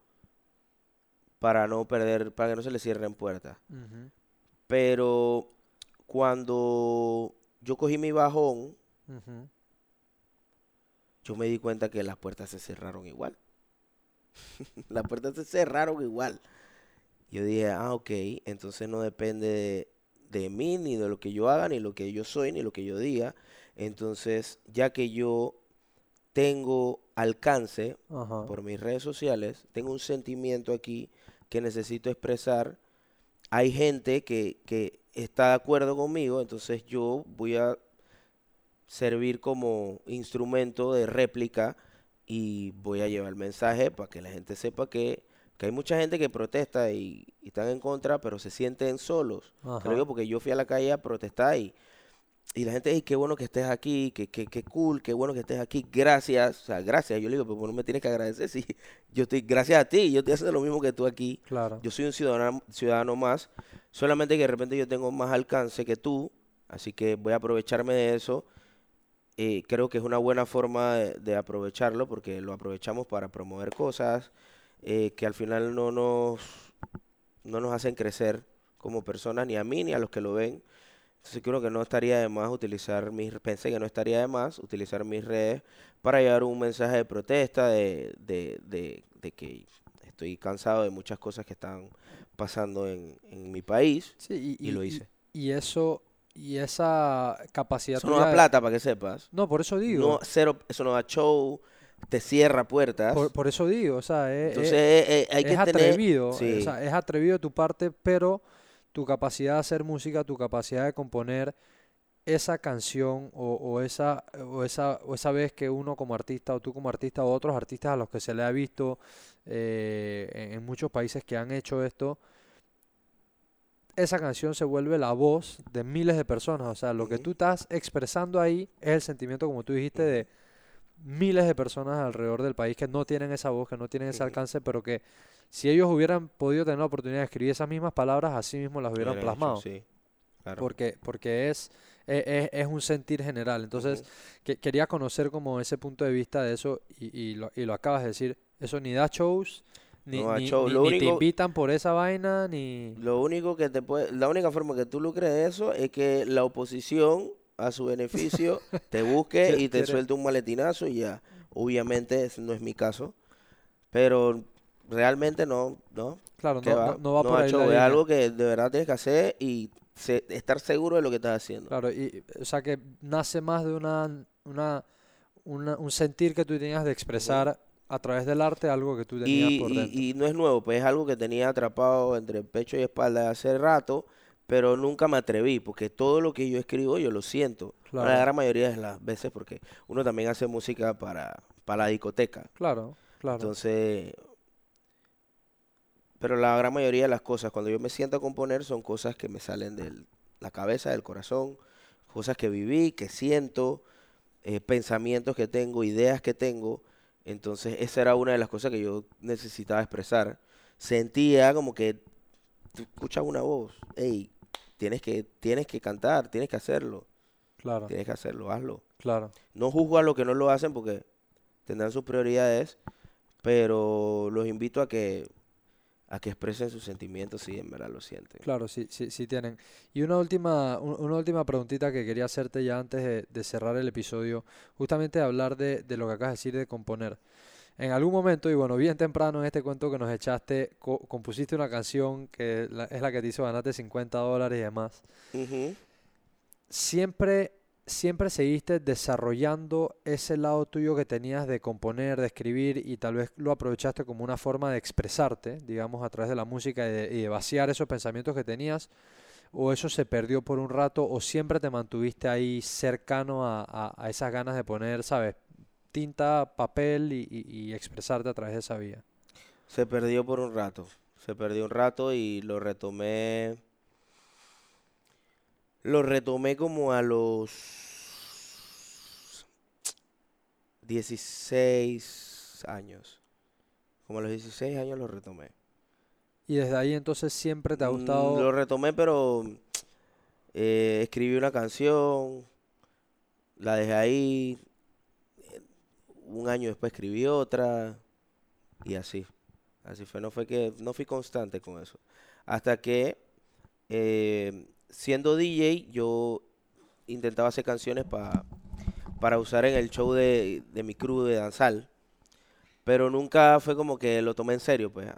Speaker 1: para no perder, para que no se le cierren puertas. Pero cuando yo cogí mi bajón, yo me di cuenta que las puertas se cerraron igual. <laughs> las puertas se cerraron igual. Yo dije, ah, ok, entonces no depende de, de mí, ni de lo que yo haga, ni lo que yo soy, ni lo que yo diga. Entonces, ya que yo tengo alcance por mis redes sociales, tengo un sentimiento aquí que necesito expresar. Hay gente que, que está de acuerdo conmigo, entonces yo voy a servir como instrumento de réplica y voy a llevar el mensaje para que la gente sepa que, que hay mucha gente que protesta y, y están en contra, pero se sienten solos. Digo porque yo fui a la calle a protestar y, y la gente, "Ey, qué bueno que estés aquí, qué, qué, qué cool, qué bueno que estés aquí, gracias, o sea, gracias. Yo le digo, pero no me tienes que agradecer si <laughs> yo estoy, gracias a ti, yo estoy haciendo lo mismo que tú aquí.
Speaker 2: Claro.
Speaker 1: Yo soy un ciudadano, ciudadano más, solamente que de repente yo tengo más alcance que tú, así que voy a aprovecharme de eso. Eh, creo que es una buena forma de, de aprovecharlo porque lo aprovechamos para promover cosas eh, que al final no nos, no nos hacen crecer como personas, ni a mí ni a los que lo ven. Entonces creo que no estaría de más utilizar mis, pensé que no estaría de más utilizar mis redes para llevar un mensaje de protesta, de, de, de, de que estoy cansado de muchas cosas que están pasando en, en mi país
Speaker 2: Sí, y,
Speaker 1: y lo hice.
Speaker 2: y eso, y esa capacidad
Speaker 1: Eso no da plata, para que sepas.
Speaker 2: No, por eso digo.
Speaker 1: No, cero, eso no da show, te cierra puertas.
Speaker 2: Por, por eso digo, o sea, es,
Speaker 1: Entonces
Speaker 2: es-
Speaker 1: eh, eh, hay que
Speaker 2: es
Speaker 1: tener...
Speaker 2: atrevido, eh,
Speaker 1: sí.
Speaker 2: o sea, es atrevido de tu parte, pero tu capacidad de hacer música, tu capacidad de componer esa canción o, o esa, o, esa, o esa vez que uno como artista o tú como artista o otros artistas a los que se le ha visto eh, en, en muchos países que han hecho esto, esa canción se vuelve la voz de miles de personas. O sea, lo que tú estás expresando ahí es el sentimiento, como tú dijiste, de miles de personas alrededor del país que no tienen esa voz, que no tienen ese alcance, pero que si ellos hubieran podido tener la oportunidad de escribir esas mismas palabras, así mismo las hubieran plasmado.
Speaker 1: sí, claro.
Speaker 2: Porque, porque es, e- e- es, un sentir general. Entonces, que- quería conocer como ese punto de vista de eso y, y lo, y lo acabas de decir. Eso ni da shows, ni,
Speaker 1: No
Speaker 2: ni-
Speaker 1: show,
Speaker 2: te invitan por esa vaina, ni...
Speaker 1: Lo único que te puede, la única forma que tú lucres de eso es que la oposición a su beneficio te <laughs> busque y te suelte un maletinazo y ya. Obviamente no es mi caso, pero realmente no, no.
Speaker 2: Claro,
Speaker 1: ¿qué
Speaker 2: no,
Speaker 1: va?
Speaker 2: no, no va
Speaker 1: No
Speaker 2: por ahí la
Speaker 1: es algo que de verdad tienes que hacer y se- estar seguro de lo que estás haciendo.
Speaker 2: Claro, y, o sea que nace más de una, una, una- un sentir que tú tenías de expresar a través del arte algo que tú tenías
Speaker 1: Y,
Speaker 2: por dentro.
Speaker 1: y no es nuevo, pues es algo que tenía atrapado entre pecho y espalda hace rato, pero nunca me atreví, porque todo lo que yo escribo yo lo siento.
Speaker 2: Claro.
Speaker 1: La gran mayoría de las veces, porque uno también hace música para, para la discoteca.
Speaker 2: Claro, claro.
Speaker 1: Entonces, pero la gran mayoría de las cosas, cuando yo me siento a componer, son cosas que me salen de la cabeza, del corazón, cosas que viví, que siento, eh, pensamientos que tengo, ideas que tengo. Entonces, esa era una de las cosas que yo necesitaba expresar. Sentía como que tú escuchas una voz, hey, tienes que, tienes que cantar, tienes que hacerlo,
Speaker 2: claro,
Speaker 1: tienes que hacerlo, hazlo.
Speaker 2: claro.
Speaker 1: No juzgo a los que no lo hacen porque tendrán sus prioridades, pero los invito a que a que expresen sus sentimientos si en verdad lo sienten.
Speaker 2: Claro, sí, sí, sí tienen. Y una última, un- una última preguntita que quería hacerte ya antes de, de cerrar el episodio, justamente hablar de, de lo que acabas de decir de componer. En algún momento, y bueno, bien temprano en este cuento que nos echaste, co- compusiste una canción que la- es la que te hizo ganarte 50 dólares y demás.
Speaker 1: Ujú.
Speaker 2: Siempre, siempre seguiste desarrollando ese lado tuyo que tenías de componer, de escribir, y tal vez lo aprovechaste como una forma de expresarte, digamos, a través de la música y de, y de vaciar esos pensamientos que tenías, o eso se perdió por un rato, o siempre te mantuviste ahí cercano a, a- a esas ganas de poner, ¿sabes? Tinta, papel y, y- y expresarte a través de esa vía.
Speaker 1: Se perdió por un rato. Se perdió un rato y lo retomé. Lo retomé como a los 16 años. Como a los 16 años lo retomé.
Speaker 2: Y desde ahí entonces siempre te ha
Speaker 1: Mm,
Speaker 2: gustado...
Speaker 1: Lo retomé, pero eh, escribí una canción, la dejé ahí. Un año después escribí otra y así. Así fue. No fue que no fui constante con eso. Hasta que eh, siendo DJ yo intentaba hacer canciones pa- para usar en el show de, de mi crew de danzal. Pero nunca fue como que lo tomé en serio, pues.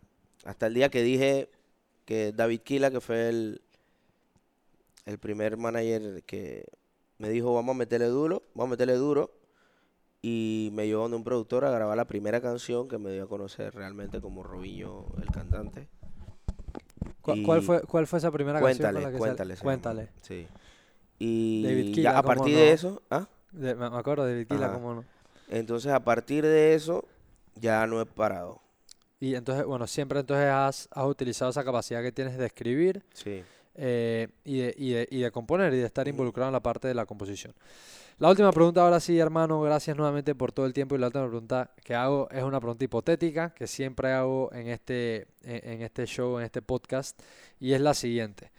Speaker 1: Hasta el día que dije que David Kila, que fue el, el primer manager que me dijo, vamos a meterle duro, vamos a meterle duro. Y me llevó donde un productor a grabar la primera canción que me dio a conocer realmente como Robinho, el cantante.
Speaker 2: ¿Cu- ¿Cuál fue, cuál fue esa primera canción con
Speaker 1: Cuéntale,
Speaker 2: la que
Speaker 1: cuéntale.
Speaker 2: Cuéntale.
Speaker 1: Sí. Y
Speaker 2: David
Speaker 1: ya a
Speaker 2: ¿cómo
Speaker 1: partir
Speaker 2: no?
Speaker 1: de eso, ¿ah?
Speaker 2: De- me acuerdo de
Speaker 1: Ajá.
Speaker 2: cómo no.
Speaker 1: Entonces a partir de eso ya no he parado.
Speaker 2: Y entonces, bueno, siempre entonces has, has utilizado esa capacidad que tienes de escribir
Speaker 1: Sí.
Speaker 2: Eh, y, de, y, de, y de componer y de estar involucrado en la parte de la composición. La última pregunta ahora sí, hermano, gracias nuevamente por todo el tiempo y la última pregunta que hago es una pregunta hipotética que siempre hago en este, en, en este show, en este podcast, y es la siguiente.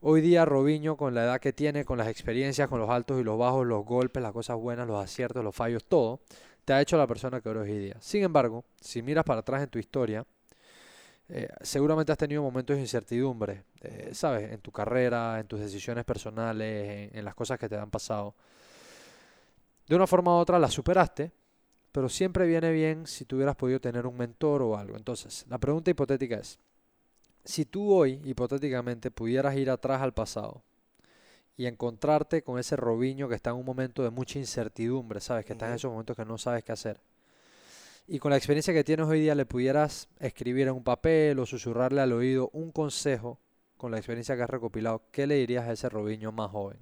Speaker 2: Hoy día Robinho, con la edad que tiene, con las experiencias, con los altos y los bajos, los golpes, las cosas buenas, los aciertos, los fallos, todo, te ha hecho la persona que eres hoy día. Sin embargo, si miras para atrás en tu historia, eh, seguramente has tenido momentos de incertidumbre, eh, ¿sabes? En tu carrera, en tus decisiones personales, en, en las cosas que te han pasado. De una forma u otra las superaste, pero siempre viene bien si tú hubieras podido tener un mentor o algo. Entonces, la pregunta hipotética es, si tú hoy, hipotéticamente, pudieras ir atrás al pasado y encontrarte con ese Robinho que está en un momento de mucha incertidumbre, ¿sabes? Que está en esos momentos que no sabes qué hacer. Y con la experiencia que tienes hoy día le pudieras escribir en un papel o susurrarle al oído un consejo con la experiencia que has recopilado, ¿qué le dirías a ese Robinho más joven?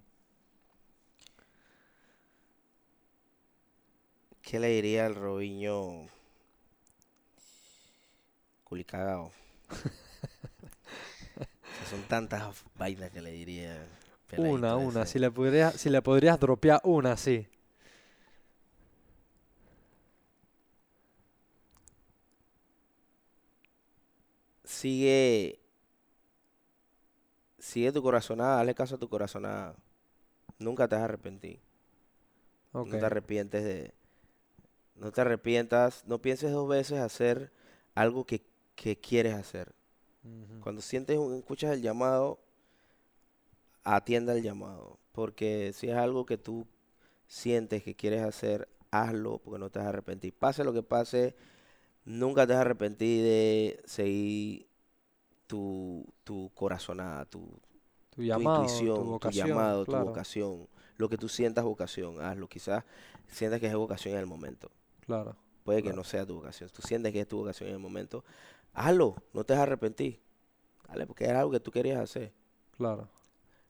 Speaker 1: ¿Qué le diría al Robinho culicagao? <laughs> Son tantas vainas que le diría.
Speaker 2: Una, una. Si le, podrías, si le podrías dropear una, sí.
Speaker 1: Sigue. Sigue tu corazonada, hazle caso a tu corazonada. Nunca te vas a arrepentir. No te arrepientes de. No te arrepientas. No pienses dos veces hacer algo que, que quieres hacer. Cuando sientes un, escuchas el llamado, atienda el llamado. Porque si es algo que tú sientes que quieres hacer, hazlo porque no te vas a arrepentir. Pase lo que pase, nunca te vas a arrepentir de seguir tu, tu corazonada, tu,
Speaker 2: Tu
Speaker 1: tu
Speaker 2: llamado,
Speaker 1: intuición,
Speaker 2: tu
Speaker 1: tu
Speaker 2: vocación,
Speaker 1: llamado,
Speaker 2: claro,
Speaker 1: tu vocación. Lo que tú sientas vocación, hazlo. Quizás sientas que es vocación en el momento.
Speaker 2: claro.
Speaker 1: Puede que no sea tu vocación. Tú sientes que es tu vocación en el momento. Hazlo, no te vas a arrepentir. Dale, porque era algo que tú querías hacer.
Speaker 2: Claro.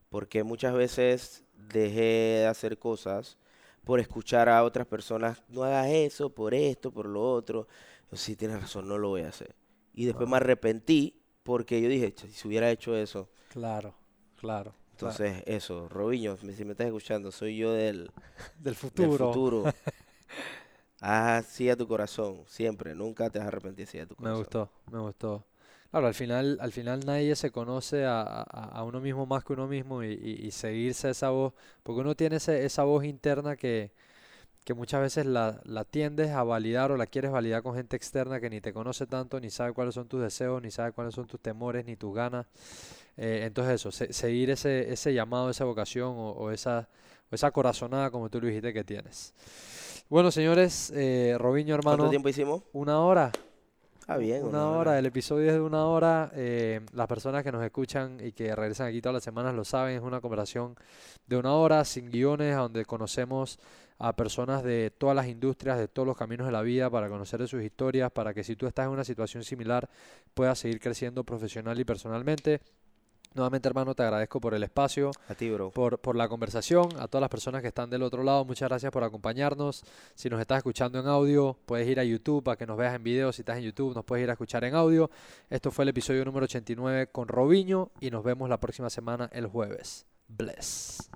Speaker 1: Porque muchas veces dejé de hacer cosas por escuchar a otras personas, no hagas eso, por esto, por lo otro. Yo sí, tienes razón, no lo voy a hacer. Y después me arrepentí porque yo dije, "Ch, si hubiera hecho eso.
Speaker 2: Claro. Claro. claro.
Speaker 1: Entonces, eso, Robiño, si me estás escuchando, soy yo del, <laughs>
Speaker 2: Del
Speaker 1: del
Speaker 2: futuro.
Speaker 1: futuro. <laughs> Así a tu corazón, siempre, nunca te vas a arrepentir así a tu
Speaker 2: Me
Speaker 1: corazón.
Speaker 2: gustó, me gustó. Claro, al final, al final nadie se conoce a, a- a uno mismo más que uno mismo y, y- y seguirse esa voz, porque uno tiene ese- esa voz interna que, que muchas veces la, la tiendes a validar o la quieres validar con gente externa que ni te conoce tanto, ni sabe cuáles son tus deseos, ni sabe cuáles son tus temores, ni tus ganas. Eh, entonces eso, se- seguir ese, ese llamado, esa vocación o, o esa, o esa corazonada, como tú lo dijiste, que tienes. Bueno, señores, eh, Robiño,
Speaker 1: ¿Cuánto
Speaker 2: hermano,
Speaker 1: tiempo hicimos?
Speaker 2: una hora.
Speaker 1: Ah, bien,
Speaker 2: Una hora, el episodio es de una hora. eh, las personas que nos escuchan y que regresan aquí todas las semanas lo saben, es una conversación de una hora sin guiones, donde conocemos a personas de todas las industrias, de todos los caminos de la vida, para conocer de sus historias, para que si tú estás en una situación similar puedas seguir creciendo profesional y personalmente. Nuevamente, hermano, te agradezco por el espacio
Speaker 1: A ti, bro.
Speaker 2: por, por la conversación, a todas las personas que están del otro lado, muchas gracias por acompañarnos. Si nos estás escuchando en audio, puedes ir a YouTube para que nos veas en video. Si estás en YouTube, nos puedes ir a escuchar en audio. Esto fue el episodio número 89 con Robiño y nos vemos la próxima semana el jueves. Bless.